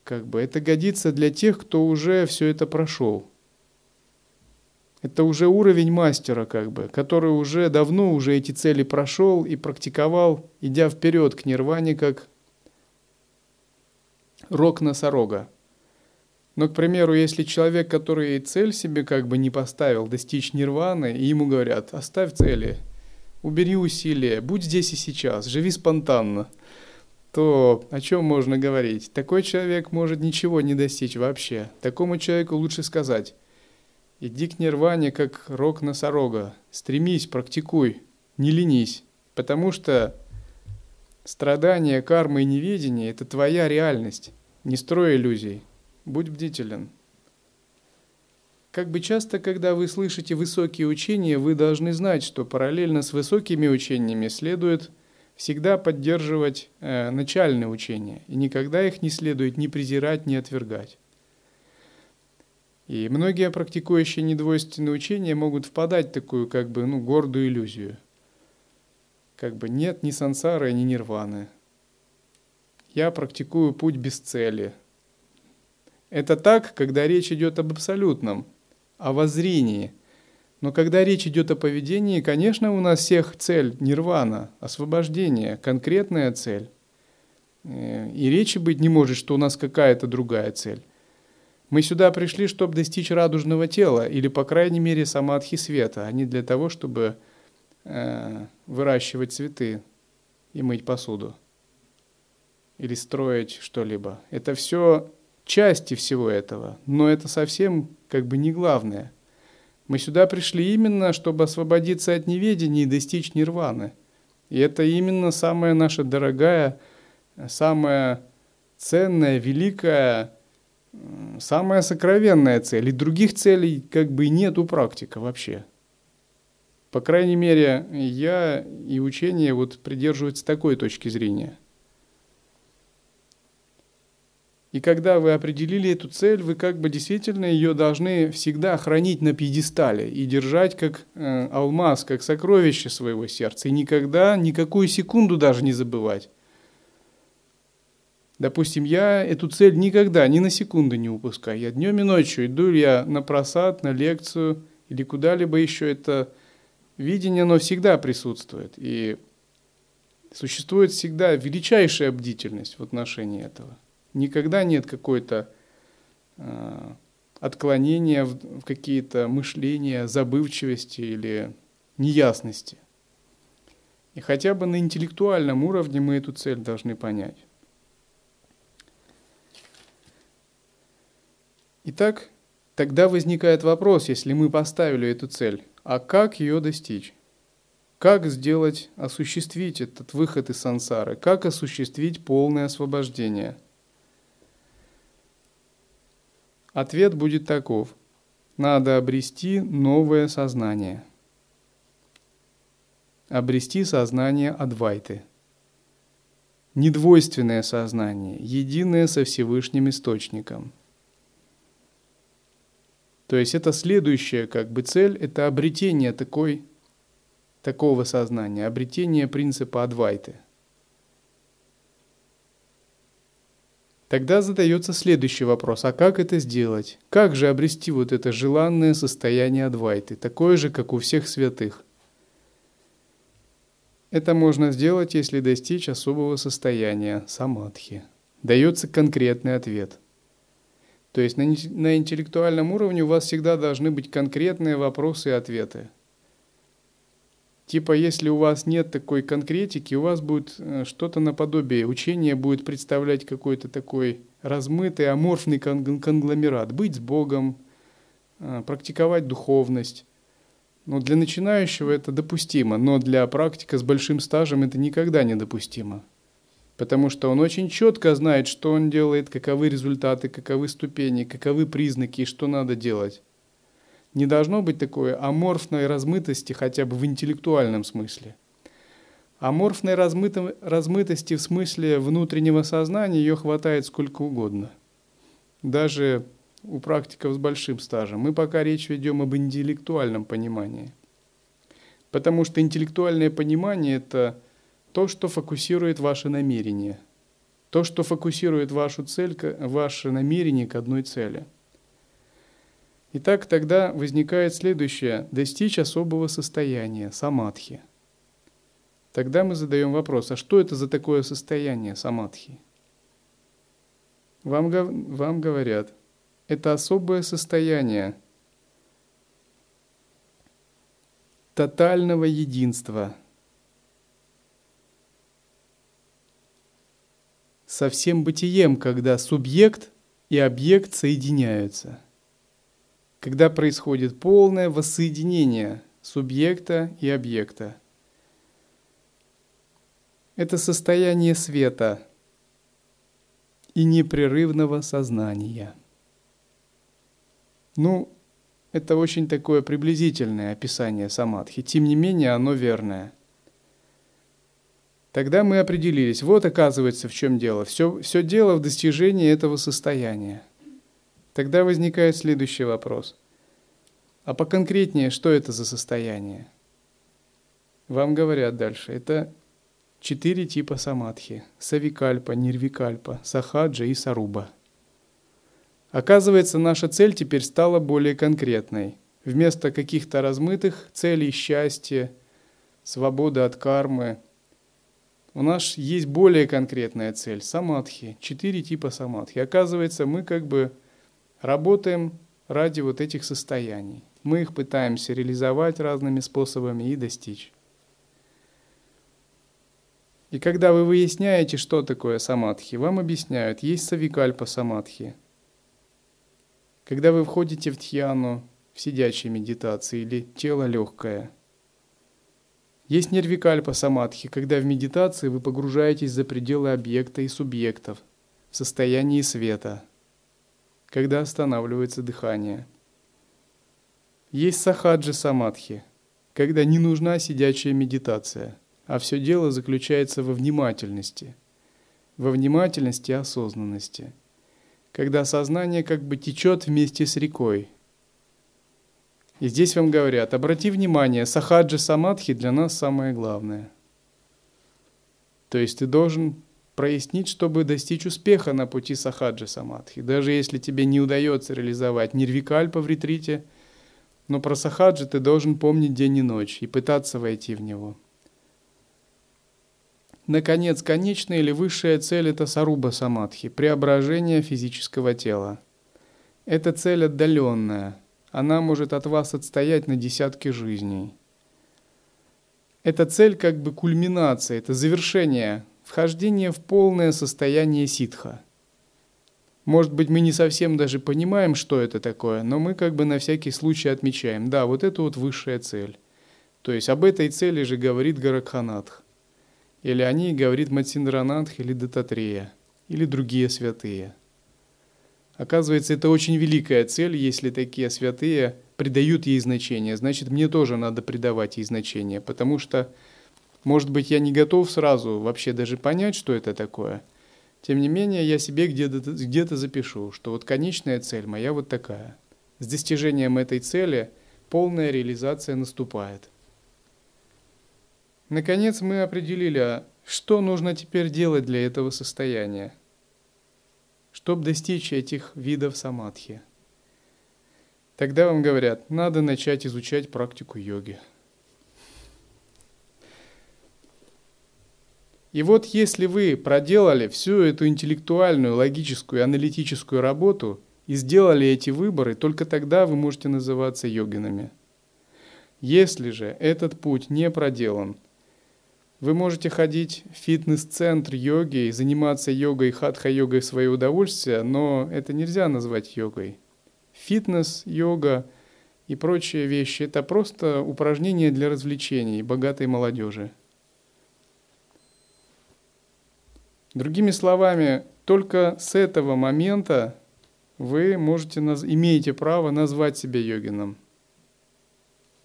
как бы, это годится для тех, кто уже все это прошел. Это уже уровень мастера, как бы, который уже давно уже эти цели прошел и практиковал, идя вперед к нирване, как рог носорога. Но, к примеру, если человек, который цель себе как бы не поставил, достичь нирваны, и ему говорят, оставь цели, убери усилия, будь здесь и сейчас, живи спонтанно, то о чем можно говорить? Такой человек может ничего не достичь вообще. Такому человеку лучше сказать, иди к нирване, как рог носорога, стремись, практикуй, не ленись, потому что страдания, карма и неведение – это твоя реальность, не строй иллюзий. Будь бдителен. Как бы часто, когда вы слышите высокие учения, вы должны знать, что параллельно с высокими учениями следует всегда поддерживать э, начальные учения, и никогда их не следует ни презирать, ни отвергать. И многие практикующие недвойственные учения могут впадать в такую как бы ну, гордую иллюзию. Как бы нет ни сансары, ни нирваны. Я практикую путь без цели – это так, когда речь идет об абсолютном, о воззрении. Но когда речь идет о поведении, конечно, у нас всех цель нирвана, освобождение, конкретная цель. Э, и речи быть не может, что у нас какая-то другая цель. Мы сюда пришли, чтобы достичь радужного тела, или, по крайней мере, самадхи света, а не для того, чтобы э, выращивать цветы и мыть посуду или строить что-либо. Это все части всего этого, но это совсем как бы не главное. Мы сюда пришли именно, чтобы освободиться от неведения и достичь нирваны. И это именно самая наша дорогая, самая ценная, великая самая сокровенная цель, и других целей как бы нет у практика вообще. По крайней мере, я и учение вот придерживаются такой точки зрения. И когда вы определили эту цель, вы как бы действительно ее должны всегда хранить на пьедестале и держать как э, алмаз, как сокровище своего сердца. И никогда, никакую секунду даже не забывать. Допустим, я эту цель никогда, ни на секунду не упускаю. Я днем и ночью иду я на просад, на лекцию или куда-либо еще. Это видение, оно всегда присутствует. И существует всегда величайшая бдительность в отношении этого. Никогда нет какой-то э, отклонения в, в какие-то мышления, забывчивости или неясности. И хотя бы на интеллектуальном уровне мы эту цель должны понять. Итак, тогда возникает вопрос, если мы поставили эту цель, а как ее достичь? Как сделать, осуществить этот выход из сансары? Как осуществить полное освобождение? Ответ будет таков. Надо обрести новое сознание. Обрести сознание Адвайты. Недвойственное сознание, единое со Всевышним Источником – то есть это следующая как бы цель, это обретение такой, такого сознания, обретение принципа Адвайты. Тогда задается следующий вопрос, а как это сделать? Как же обрести вот это желанное состояние Адвайты, такое же, как у всех святых? Это можно сделать, если достичь особого состояния самадхи. Дается конкретный ответ – то есть на, интеллектуальном уровне у вас всегда должны быть конкретные вопросы и ответы. Типа, если у вас нет такой конкретики, у вас будет э, что-то наподобие. Учение будет представлять какой-то такой размытый, аморфный конгломерат. Быть с Богом, э, практиковать духовность. Но для начинающего это допустимо, но для практика с большим стажем это никогда не допустимо потому что он очень четко знает, что он делает, каковы результаты, каковы ступени, каковы признаки и что надо делать. Не должно быть такой аморфной размытости хотя бы в интеллектуальном смысле. Аморфной размыто, размытости в смысле внутреннего сознания ее хватает сколько угодно. Даже у практиков с большим стажем. Мы пока речь ведем об интеллектуальном понимании. Потому что интеллектуальное понимание – это то, что фокусирует ваше намерение, то, что фокусирует вашу цель, ваше намерение к одной цели. Итак, тогда возникает следующее – достичь особого состояния, самадхи. Тогда мы задаем вопрос, а что это за такое состояние самадхи? Вам, вам говорят, это особое состояние тотального единства – со всем бытием, когда субъект и объект соединяются. Когда происходит полное воссоединение субъекта и объекта. Это состояние света и непрерывного сознания. Ну, это очень такое приблизительное описание самадхи. Тем не менее, оно верное – Тогда мы определились, вот оказывается в чем дело. Все, все дело в достижении этого состояния. Тогда возникает следующий вопрос. А поконкретнее, что это за состояние? Вам говорят дальше. Это четыре типа самадхи. Савикальпа, нирвикальпа, сахаджа и саруба. Оказывается, наша цель теперь стала более конкретной. Вместо каких-то размытых целей счастья, свободы от кармы – у нас есть более конкретная цель – самадхи, четыре типа самадхи. Оказывается, мы как бы работаем ради вот этих состояний. Мы их пытаемся реализовать разными способами и достичь. И когда вы выясняете, что такое самадхи, вам объясняют, есть савикальпа самадхи. Когда вы входите в тьяну, в сидячей медитации или тело легкое – есть нервикальпа самадхи, когда в медитации вы погружаетесь за пределы объекта и субъектов в состоянии света. Когда останавливается дыхание. Есть сахаджи самадхи, когда не нужна сидячая медитация, а все дело заключается во внимательности, во внимательности осознанности, когда сознание как бы течет вместе с рекой. И здесь вам говорят, обрати внимание, сахаджи самадхи для нас самое главное. То есть ты должен прояснить, чтобы достичь успеха на пути сахаджи самадхи. Даже если тебе не удается реализовать нирвикальпа в ретрите, но про сахаджи ты должен помнить день и ночь и пытаться войти в него. Наконец, конечная или высшая цель – это саруба самадхи, преображение физического тела. Эта цель отдаленная, она может от вас отстоять на десятки жизней. Эта цель как бы кульминация, это завершение вхождение в полное состояние ситха. Может быть, мы не совсем даже понимаем, что это такое, но мы как бы на всякий случай отмечаем, да, вот это вот высшая цель. То есть об этой цели же говорит Гаракханатх. Или о ней говорит Матсиндранатх или Дататрея, или другие святые. Оказывается, это очень великая цель, если такие святые придают ей значение. Значит, мне тоже надо придавать ей значение, потому что может быть, я не готов сразу вообще даже понять, что это такое. Тем не менее, я себе где-то где запишу, что вот конечная цель моя вот такая. С достижением этой цели полная реализация наступает. Наконец мы определили, что нужно теперь делать для этого состояния, чтобы достичь этих видов самадхи. Тогда вам говорят, надо начать изучать практику йоги. И вот если вы проделали всю эту интеллектуальную, логическую, аналитическую работу и сделали эти выборы, только тогда вы можете называться йогинами. Если же этот путь не проделан, вы можете ходить в фитнес-центр йоги и заниматься йогой, хатха-йогой в свое удовольствие, но это нельзя назвать йогой. Фитнес, йога и прочие вещи – это просто упражнения для развлечений богатой молодежи – Другими словами, только с этого момента вы можете, имеете право назвать себя йогином.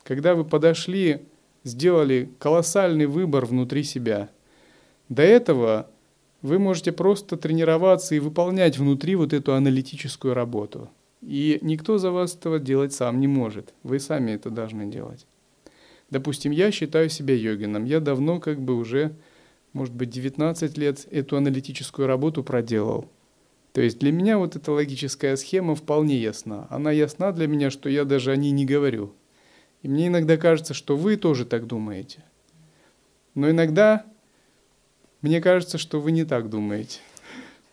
Когда вы подошли, сделали колоссальный выбор внутри себя. До этого вы можете просто тренироваться и выполнять внутри вот эту аналитическую работу. И никто за вас этого делать сам не может. Вы сами это должны делать. Допустим, я считаю себя йогином. Я давно как бы уже может быть, 19 лет эту аналитическую работу проделал. То есть для меня вот эта логическая схема вполне ясна. Она ясна для меня, что я даже о ней не говорю. И мне иногда кажется, что вы тоже так думаете. Но иногда мне кажется, что вы не так думаете.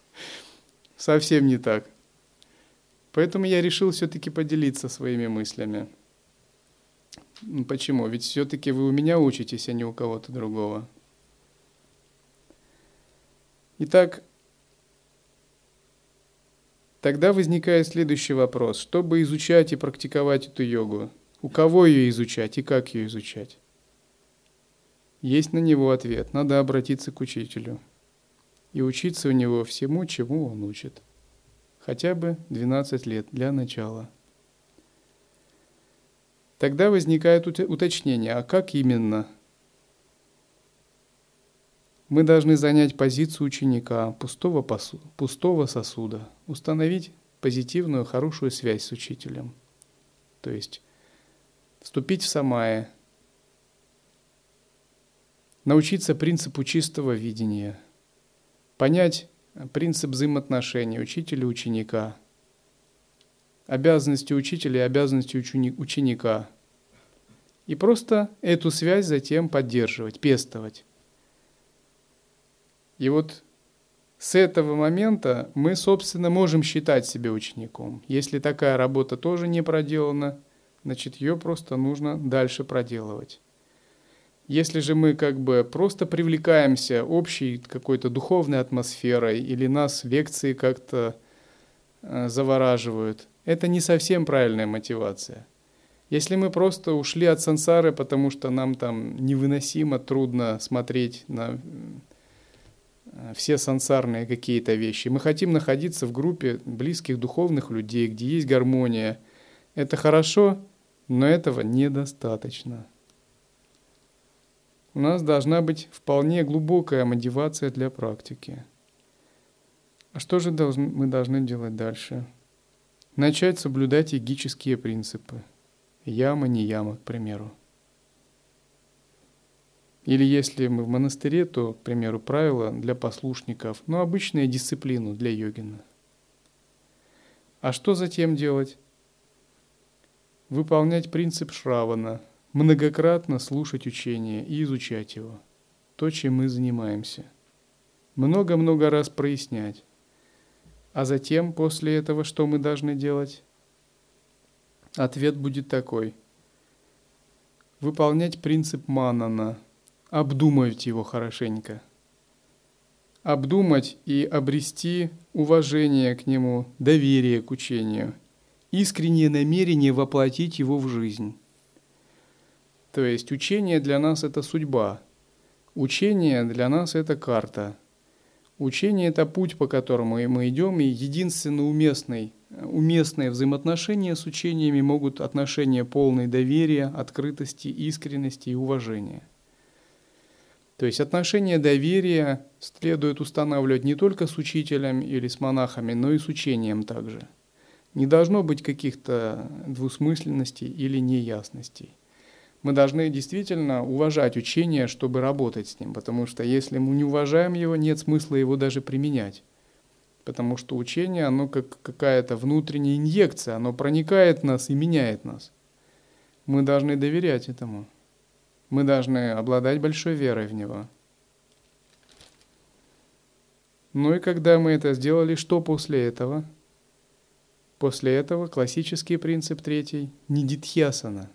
Совсем не так. Поэтому я решил все-таки поделиться своими мыслями. Почему? Ведь все-таки вы у меня учитесь, а не у кого-то другого. Итак, тогда возникает следующий вопрос. Чтобы изучать и практиковать эту йогу, у кого ее изучать и как ее изучать? Есть на него ответ. Надо обратиться к учителю и учиться у него всему, чему он учит. Хотя бы 12 лет для начала. Тогда возникает уточнение, а как именно – мы должны занять позицию ученика, пустого, посу, пустого сосуда, установить позитивную, хорошую связь с учителем. То есть вступить в самая, научиться принципу чистого видения, понять принцип взаимоотношений учителя и ученика, обязанности учителя и обязанности ученика. И просто эту связь затем поддерживать, пестовать. И вот с этого момента мы, собственно, можем считать себя учеником. Если такая работа тоже не проделана, значит, ее просто нужно дальше проделывать. Если же мы как бы просто привлекаемся общей какой-то духовной атмосферой или нас лекции как-то э, завораживают, это не совсем правильная мотивация. Если мы просто ушли от сансары, потому что нам там невыносимо трудно смотреть на все сансарные какие-то вещи. Мы хотим находиться в группе близких духовных людей, где есть гармония. Это хорошо, но этого недостаточно. У нас должна быть вполне глубокая мотивация для практики. А что же мы должны делать дальше? Начать соблюдать эгические принципы. Яма, не яма, к примеру. Или если мы в монастыре, то, к примеру, правила для послушников, но обычная дисциплину для йогина. А что затем делать? Выполнять принцип Шравана, многократно слушать учение и изучать его, то, чем мы занимаемся. Много-много раз прояснять. А затем, после этого, что мы должны делать? Ответ будет такой. Выполнять принцип Манана – обдумать его хорошенько. Обдумать и обрести уважение к нему, доверие к учению, искреннее намерение воплотить его в жизнь. То есть учение для нас это судьба, учение для нас это карта. Учение это путь, по которому мы идем, и единственно уместный, уместные взаимоотношения с учениями могут отношения полной доверия, открытости, искренности и уважения. То есть отношения доверия следует устанавливать не только с учителем или с монахами, но и с учением также. Не должно быть каких-то двусмысленностей или неясностей. Мы должны действительно уважать учение, чтобы работать с ним, потому что если мы не уважаем его, нет смысла его даже применять. Потому что учение, оно как какая-то внутренняя инъекция, оно проникает в нас и меняет нас. Мы должны доверять этому. Мы должны обладать большой верой в Него. Ну и когда мы это сделали, что после этого? После этого классический принцип третий – нидитхьясана.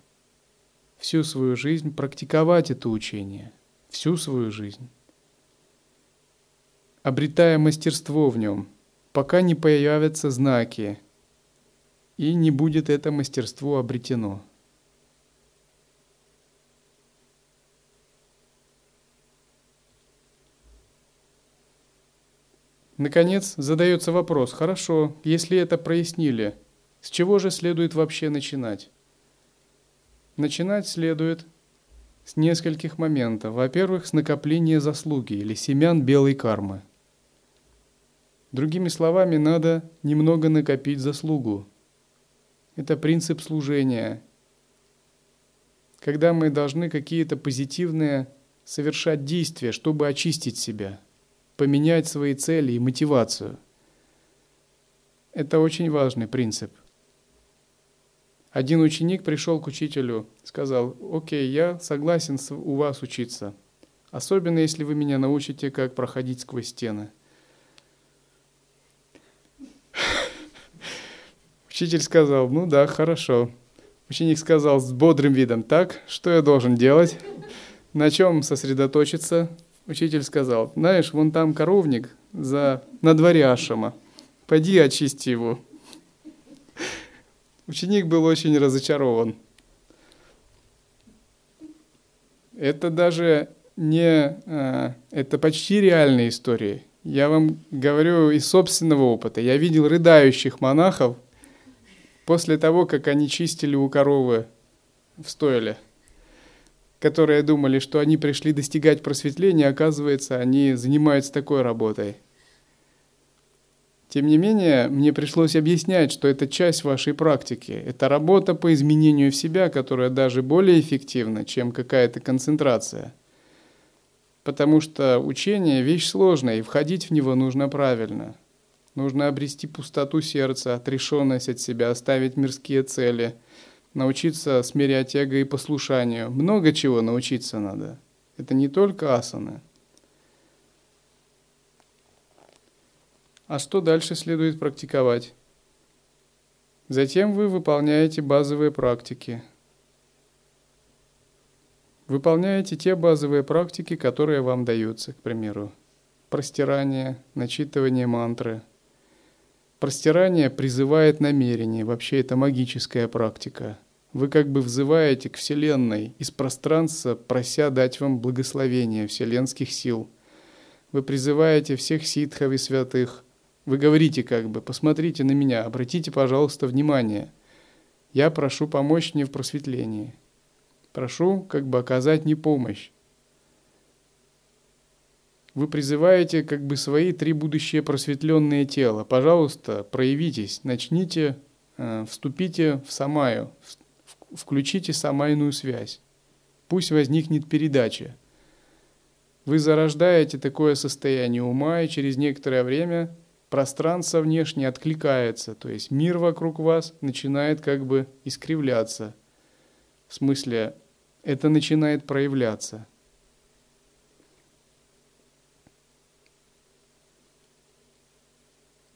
Всю свою жизнь практиковать это учение. Всю свою жизнь. Обретая мастерство в нем, пока не появятся знаки, и не будет это мастерство обретено – Наконец задается вопрос, хорошо, если это прояснили, с чего же следует вообще начинать? Начинать следует с нескольких моментов. Во-первых, с накопления заслуги или семян белой кармы. Другими словами, надо немного накопить заслугу. Это принцип служения. Когда мы должны какие-то позитивные совершать действия, чтобы очистить себя – поменять свои цели и мотивацию. Это очень важный принцип. Один ученик пришел к учителю, сказал, окей, я согласен у вас учиться, особенно если вы меня научите, как проходить сквозь стены. Учитель сказал, ну да, хорошо. Ученик сказал с бодрым видом, так, что я должен делать? На чем сосредоточиться? Учитель сказал, знаешь, вон там коровник за, на дворе Ашама. Пойди очисти его. Ученик был очень разочарован. Это даже не... А, это почти реальная история. Я вам говорю из собственного опыта. Я видел рыдающих монахов после того, как они чистили у коровы в стойле которые думали, что они пришли достигать просветления, оказывается, они занимаются такой работой. Тем не менее, мне пришлось объяснять, что это часть вашей практики. Это работа по изменению в себя, которая даже более эффективна, чем какая-то концентрация. Потому что учение – вещь сложная, и входить в него нужно правильно. Нужно обрести пустоту сердца, отрешенность от себя, оставить мирские цели – научиться смирять эго и послушанию. Много чего научиться надо. Это не только асаны. А что дальше следует практиковать? Затем вы выполняете базовые практики. Выполняете те базовые практики, которые вам даются, к примеру. Простирание, начитывание мантры. Простирание призывает намерение, вообще это магическая практика – вы как бы взываете к Вселенной из пространства, прося дать вам благословение вселенских сил. Вы призываете всех ситхов и святых. Вы говорите как бы, посмотрите на меня, обратите, пожалуйста, внимание. Я прошу помочь мне в просветлении. Прошу как бы оказать мне помощь. Вы призываете как бы свои три будущие просветленные тела. Пожалуйста, проявитесь, начните, э, вступите в самаю, включите самайную связь. Пусть возникнет передача. Вы зарождаете такое состояние ума, и через некоторое время пространство внешне откликается, то есть мир вокруг вас начинает как бы искривляться. В смысле, это начинает проявляться.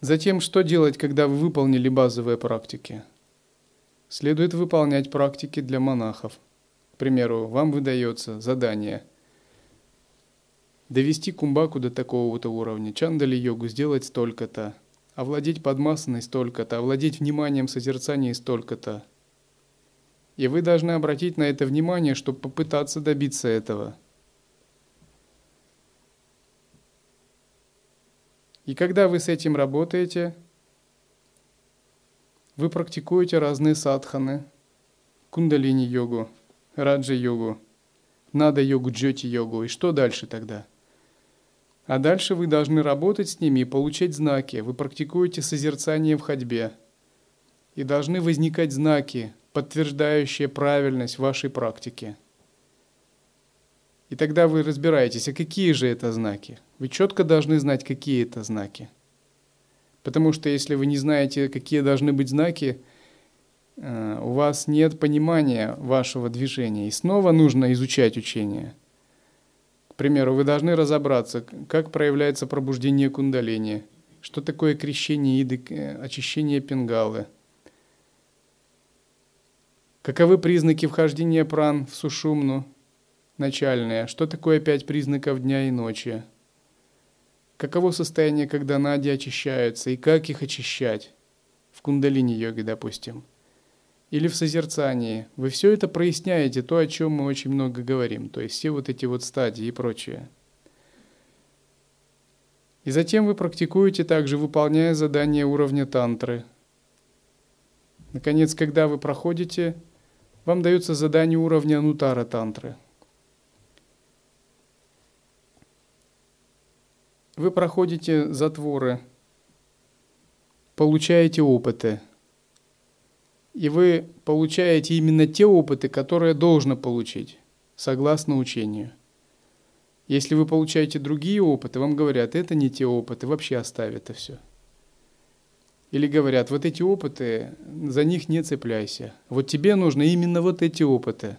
Затем, что делать, когда вы выполнили базовые практики? Следует выполнять практики для монахов. К примеру, вам выдается задание – Довести кумбаку до такого-то уровня, чандали-йогу сделать столько-то, овладеть подмасаной столько-то, овладеть вниманием созерцания столько-то. И вы должны обратить на это внимание, чтобы попытаться добиться этого. И когда вы с этим работаете, вы практикуете разные садханы, кундалини-йогу, раджа-йогу, нада-йогу, джоти-йогу. И что дальше тогда? А дальше вы должны работать с ними и получать знаки. Вы практикуете созерцание в ходьбе. И должны возникать знаки, подтверждающие правильность вашей практики. И тогда вы разбираетесь, а какие же это знаки? Вы четко должны знать, какие это знаки. Потому что если вы не знаете, какие должны быть знаки, э, у вас нет понимания вашего движения. И снова нужно изучать учение – примеру, вы должны разобраться, как проявляется пробуждение кундалини, что такое крещение иды, э, очищение пингалы, каковы признаки вхождения пран в сушумну, начальные, что такое пять признаков дня и ночи, каково состояние, когда нади очищаются и как их очищать в кундалини-йоге, допустим – или в созерцании, вы все это проясняете, то, о чем мы очень много говорим, то есть все вот эти вот стадии и прочее. И затем вы практикуете также, выполняя задания уровня тантры. Наконец, когда вы проходите, вам дается задание уровня анутара тантры. Вы проходите затворы, получаете опыты – и вы получаете именно те опыты, которые должно получить, согласно учению. Если вы получаете другие опыты, вам говорят, это не те опыты, вообще оставь это все. Или говорят, вот эти опыты, за них не цепляйся. Вот тебе нужно именно вот эти опыты.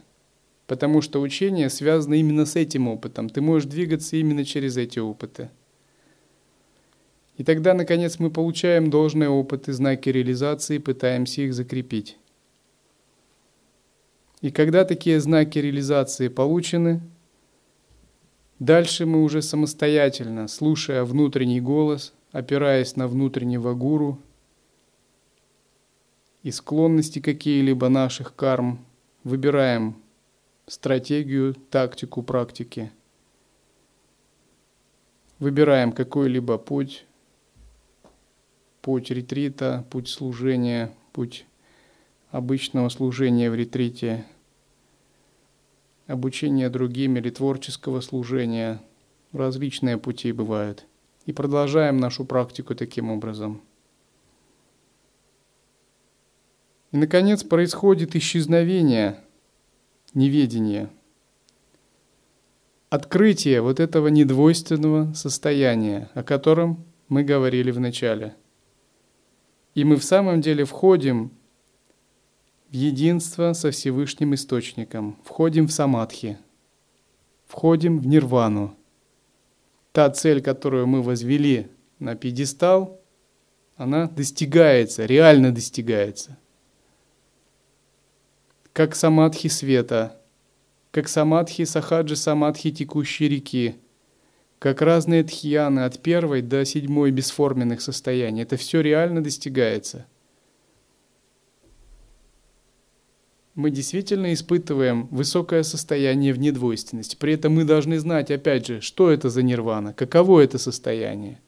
Потому что учение связано именно с этим опытом. Ты можешь двигаться именно через эти опыты. И тогда, наконец, мы получаем должный опыт и знаки реализации пытаемся их закрепить. И когда такие знаки реализации получены, дальше мы уже самостоятельно, слушая внутренний голос, опираясь на внутреннего гуру и склонности какие-либо наших карм, выбираем стратегию, тактику, практики. Выбираем какой-либо путь, путь ретрита, путь служения, путь обычного служения в ретрите, обучение другим или творческого служения. Различные пути бывают. И продолжаем нашу практику таким образом. И, наконец, происходит исчезновение неведения, открытие вот этого недвойственного состояния, о котором мы говорили в начале – и мы в самом деле входим в единство со Всевышним Источником, входим в самадхи, входим в нирвану. Та цель, которую мы возвели на пьедестал, она достигается, реально достигается. Как самадхи света, как самадхи сахаджи самадхи текущей реки – как разные тхьяны от первой до седьмой бесформенных состояний. Это все реально достигается. мы действительно испытываем высокое состояние в недвойственности. При этом мы должны знать, опять же, что это за нирвана, каково это состояние.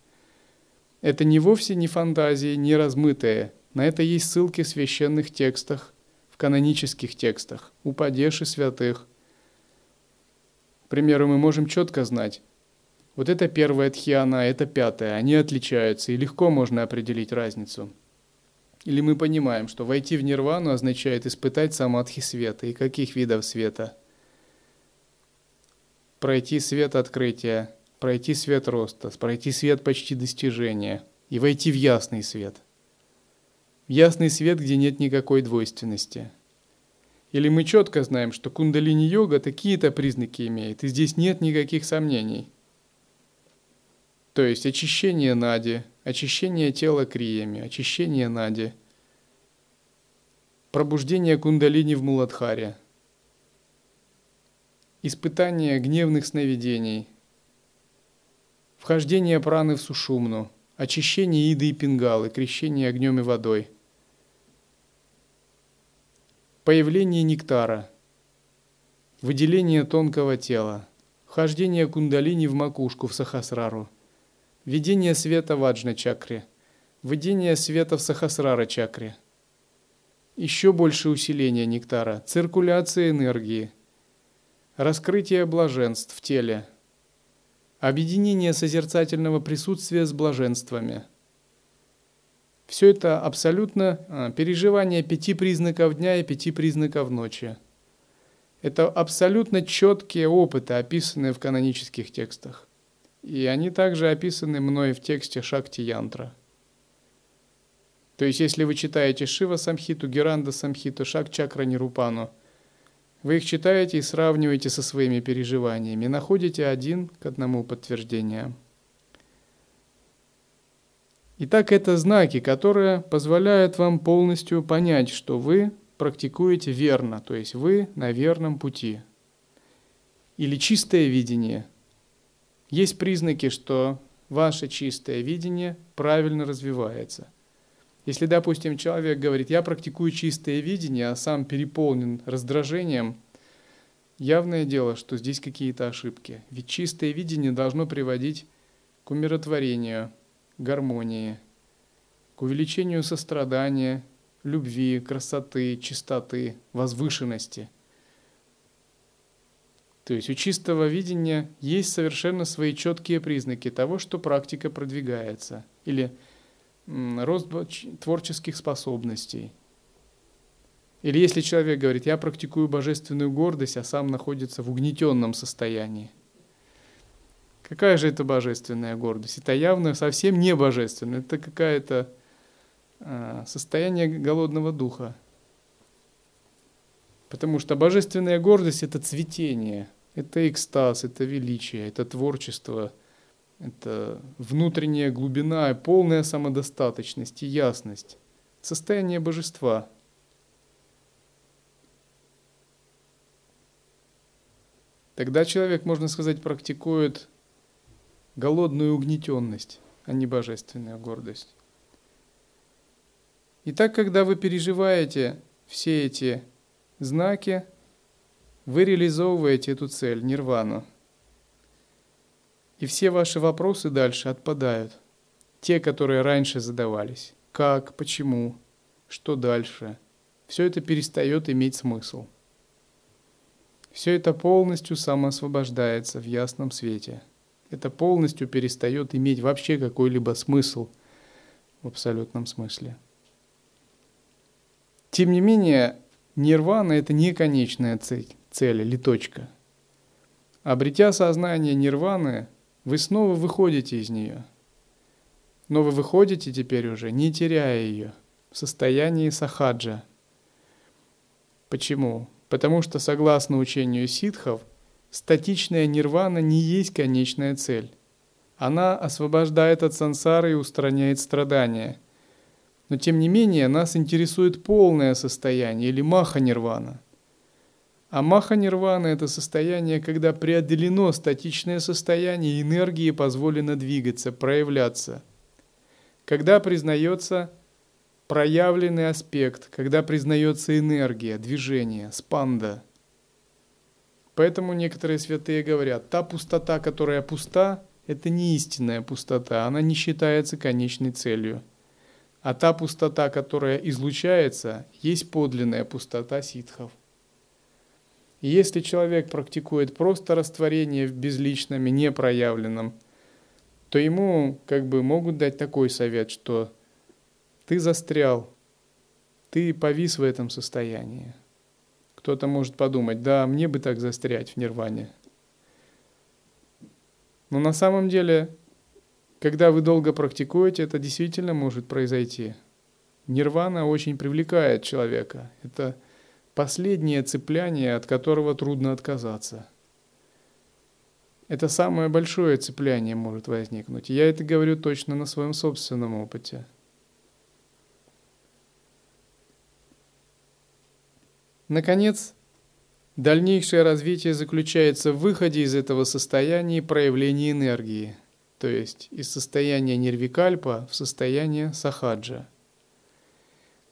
Это не вовсе не фантазии, не размытые. На это есть ссылки в священных текстах, в канонических текстах, у падеши святых. К примеру, мы можем четко знать, вот это первая тхьяна, а это пятая, они отличаются, и легко можно определить разницу – или мы понимаем, что войти в нирвану означает испытать самадхи света. И каких видов света? Пройти свет открытия, пройти свет роста, пройти свет почти достижения и войти в ясный свет. В ясный свет, где нет никакой двойственности. Или мы четко знаем, что кундалини-йога такие-то признаки имеет, и здесь нет никаких сомнений. То есть очищение нади – очищение тела криями, очищение нади, пробуждение кундалини в Муладхаре, испытание гневных сновидений, вхождение праны в сушумну, очищение иды и пингалы, крещение огнем и водой, появление нектара, выделение тонкого тела, вхождение кундалини в макушку, в сахасрару – Видение света в Аджна-чакре. Видение света в Сахасрара-чакре. Еще больше усиления нектара. Циркуляция энергии. Раскрытие блаженств в теле. Объединение созерцательного присутствия с блаженствами. Все это абсолютно а, переживание пяти признаков дня и пяти признаков ночи. Это абсолютно четкие опыты, описанные в канонических текстах. И они также описаны мной в тексте Шакти Янтра. То есть, если вы читаете Шива Самхиту, Геранда Самхиту, Шак Чакра Нирупану, вы их читаете и сравниваете со своими переживаниями, находите один к одному подтверждение. Итак, это знаки, которые позволяют вам полностью понять, что вы практикуете верно, то есть вы на верном пути. Или чистое видение – есть признаки, что ваше чистое видение правильно развивается. Если, допустим, человек говорит, я практикую чистое видение, а сам переполнен раздражением, явное дело, что здесь какие-то ошибки. Ведь чистое видение должно приводить к умиротворению, гармонии, к увеличению сострадания, любви, красоты, чистоты, возвышенности – то есть у чистого видения есть совершенно свои четкие признаки того, что практика продвигается, или рост творческих способностей. Или если человек говорит, я практикую божественную гордость, а сам находится в угнетенном состоянии. Какая же это божественная гордость? Это явно совсем не божественное, это какое-то а, состояние голодного духа. Потому что божественная гордость – это цветение, это экстаз, это величие, это творчество, это внутренняя глубина, полная самодостаточность и ясность, состояние божества. Тогда человек, можно сказать, практикует голодную угнетенность, а не божественную гордость. Итак, когда вы переживаете все эти знаки, вы реализовываете эту цель, нирвану. И все ваши вопросы дальше отпадают. Те, которые раньше задавались. Как, почему, что дальше. Все это перестает иметь смысл. Все это полностью самоосвобождается в ясном свете. Это полностью перестает иметь вообще какой-либо смысл в абсолютном смысле. Тем не менее, Нирвана – это не конечная цель, цель или точка. Обретя сознание нирваны, вы снова выходите из нее. Но вы выходите теперь уже, не теряя ее, в состоянии сахаджа. Почему? Потому что, согласно учению ситхов, статичная нирвана не есть конечная цель. Она освобождает от сансары и устраняет страдания – но тем не менее нас интересует полное состояние или маха-нирвана. А маха-нирвана – это состояние, когда преодолено статичное состояние, энергии позволено двигаться, проявляться. Когда признается проявленный аспект, когда признается энергия, движение, спанда. Поэтому некоторые святые говорят, та пустота, которая пуста, это не истинная пустота, она не считается конечной целью. А та пустота, которая излучается, есть подлинная пустота ситхов. И если человек практикует просто растворение в безличном и непроявленном, то ему как бы могут дать такой совет, что ты застрял, ты повис в этом состоянии. Кто-то может подумать, да, мне бы так застрять в нирване. Но на самом деле, когда вы долго практикуете, это действительно может произойти. Нирвана очень привлекает человека. Это последнее цепляние, от которого трудно отказаться. Это самое большое цепляние может возникнуть. я это говорю точно на своем собственном опыте. Наконец, дальнейшее развитие заключается в выходе из этого состояния и проявлении энергии, то есть из состояния нервикальпа в состояние сахаджа.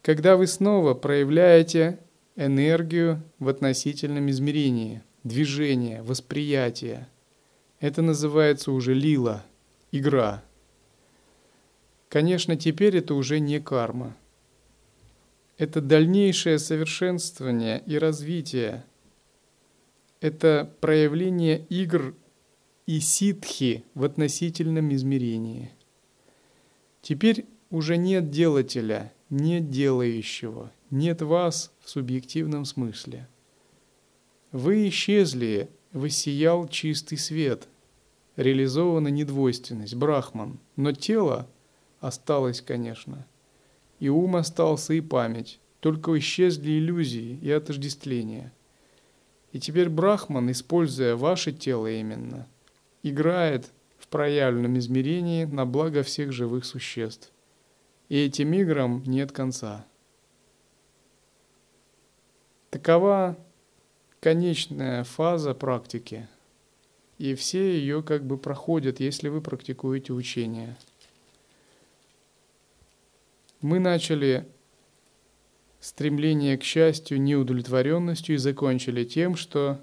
Когда вы снова проявляете энергию в относительном измерении, движение, восприятие, это называется уже лила, игра. Конечно, теперь это уже не карма – это дальнейшее совершенствование и развитие. Это проявление игр и ситхи в относительном измерении. Теперь уже нет делателя, нет делающего, нет вас в субъективном смысле. Вы исчезли, воссиял чистый свет, реализована недвойственность, брахман, но тело осталось, конечно – и ум остался, и память, только исчезли иллюзии и отождествления. И теперь Брахман, используя ваше тело именно, играет в проявленном измерении на благо всех живых существ. И этим играм нет конца. Такова конечная фаза практики, и все ее как бы проходят, если вы практикуете учение – мы начали стремление к счастью неудовлетворенностью и закончили тем, что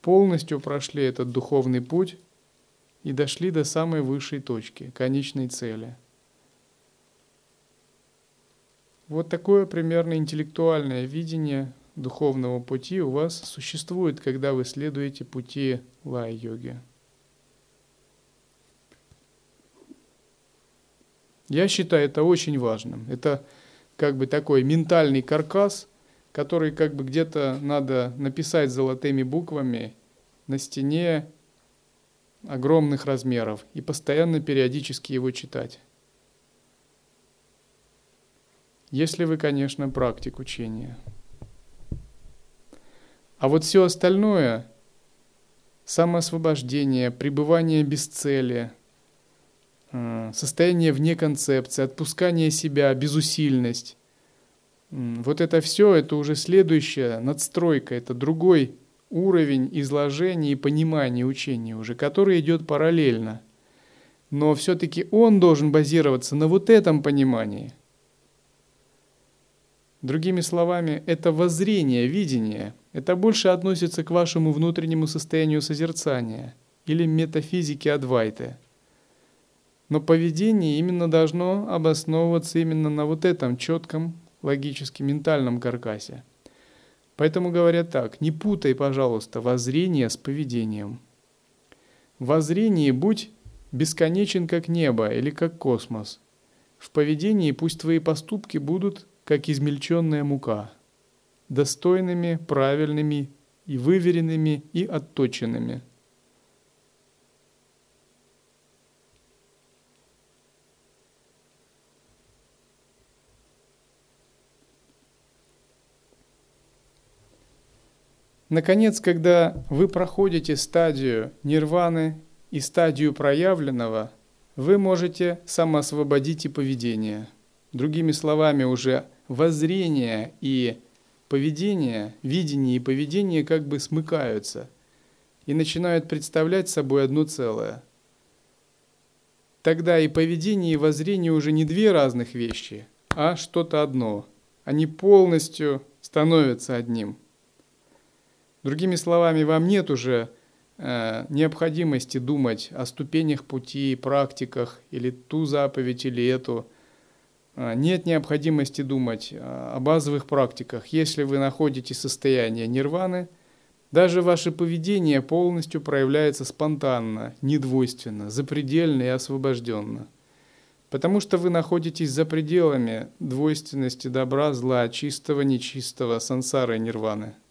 полностью прошли этот духовный путь и дошли до самой высшей точки, конечной цели. Вот такое примерно интеллектуальное видение духовного пути у вас существует, когда вы следуете пути лай-йоги. Я считаю это очень важным. Это как бы такой ментальный каркас, который как бы где-то надо написать золотыми буквами на стене огромных размеров и постоянно периодически его читать. Если вы, конечно, практик учения. А вот все остальное, самоосвобождение, пребывание без цели – Э, состояние вне концепции, отпускание себя, безусильность. Вот это все, это уже следующая надстройка, это другой уровень изложения и понимания учения уже, который идет параллельно. Но все-таки он должен базироваться на вот этом понимании. Другими словами, это воззрение, видение, это больше относится к вашему внутреннему состоянию созерцания или метафизике Адвайты – но поведение именно должно обосновываться именно на вот этом четком логически ментальном каркасе. Поэтому говорят так, не путай, пожалуйста, воззрение с поведением. В воззрении будь бесконечен, как небо или как космос. В поведении пусть твои поступки будут, как измельченная мука, достойными, правильными и выверенными и отточенными – Наконец, когда вы проходите стадию нирваны и стадию проявленного, вы можете самоосвободить и поведение. Другими словами, уже воззрение и поведение, видение и поведение как бы смыкаются и начинают представлять собой одно целое. Тогда и поведение, и воззрение уже не две разных вещи, а что-то одно. Они полностью становятся одним. Другими словами, вам нет уже э, необходимости думать о ступенях пути, практиках, или ту заповедь, или эту. Э, нет необходимости думать о базовых практиках. Если вы находите состояние нирваны, даже ваше поведение полностью проявляется спонтанно, недвойственно, запредельно и освобожденно. Потому что вы находитесь за пределами двойственности добра, зла, чистого, нечистого, сансары и нирваны –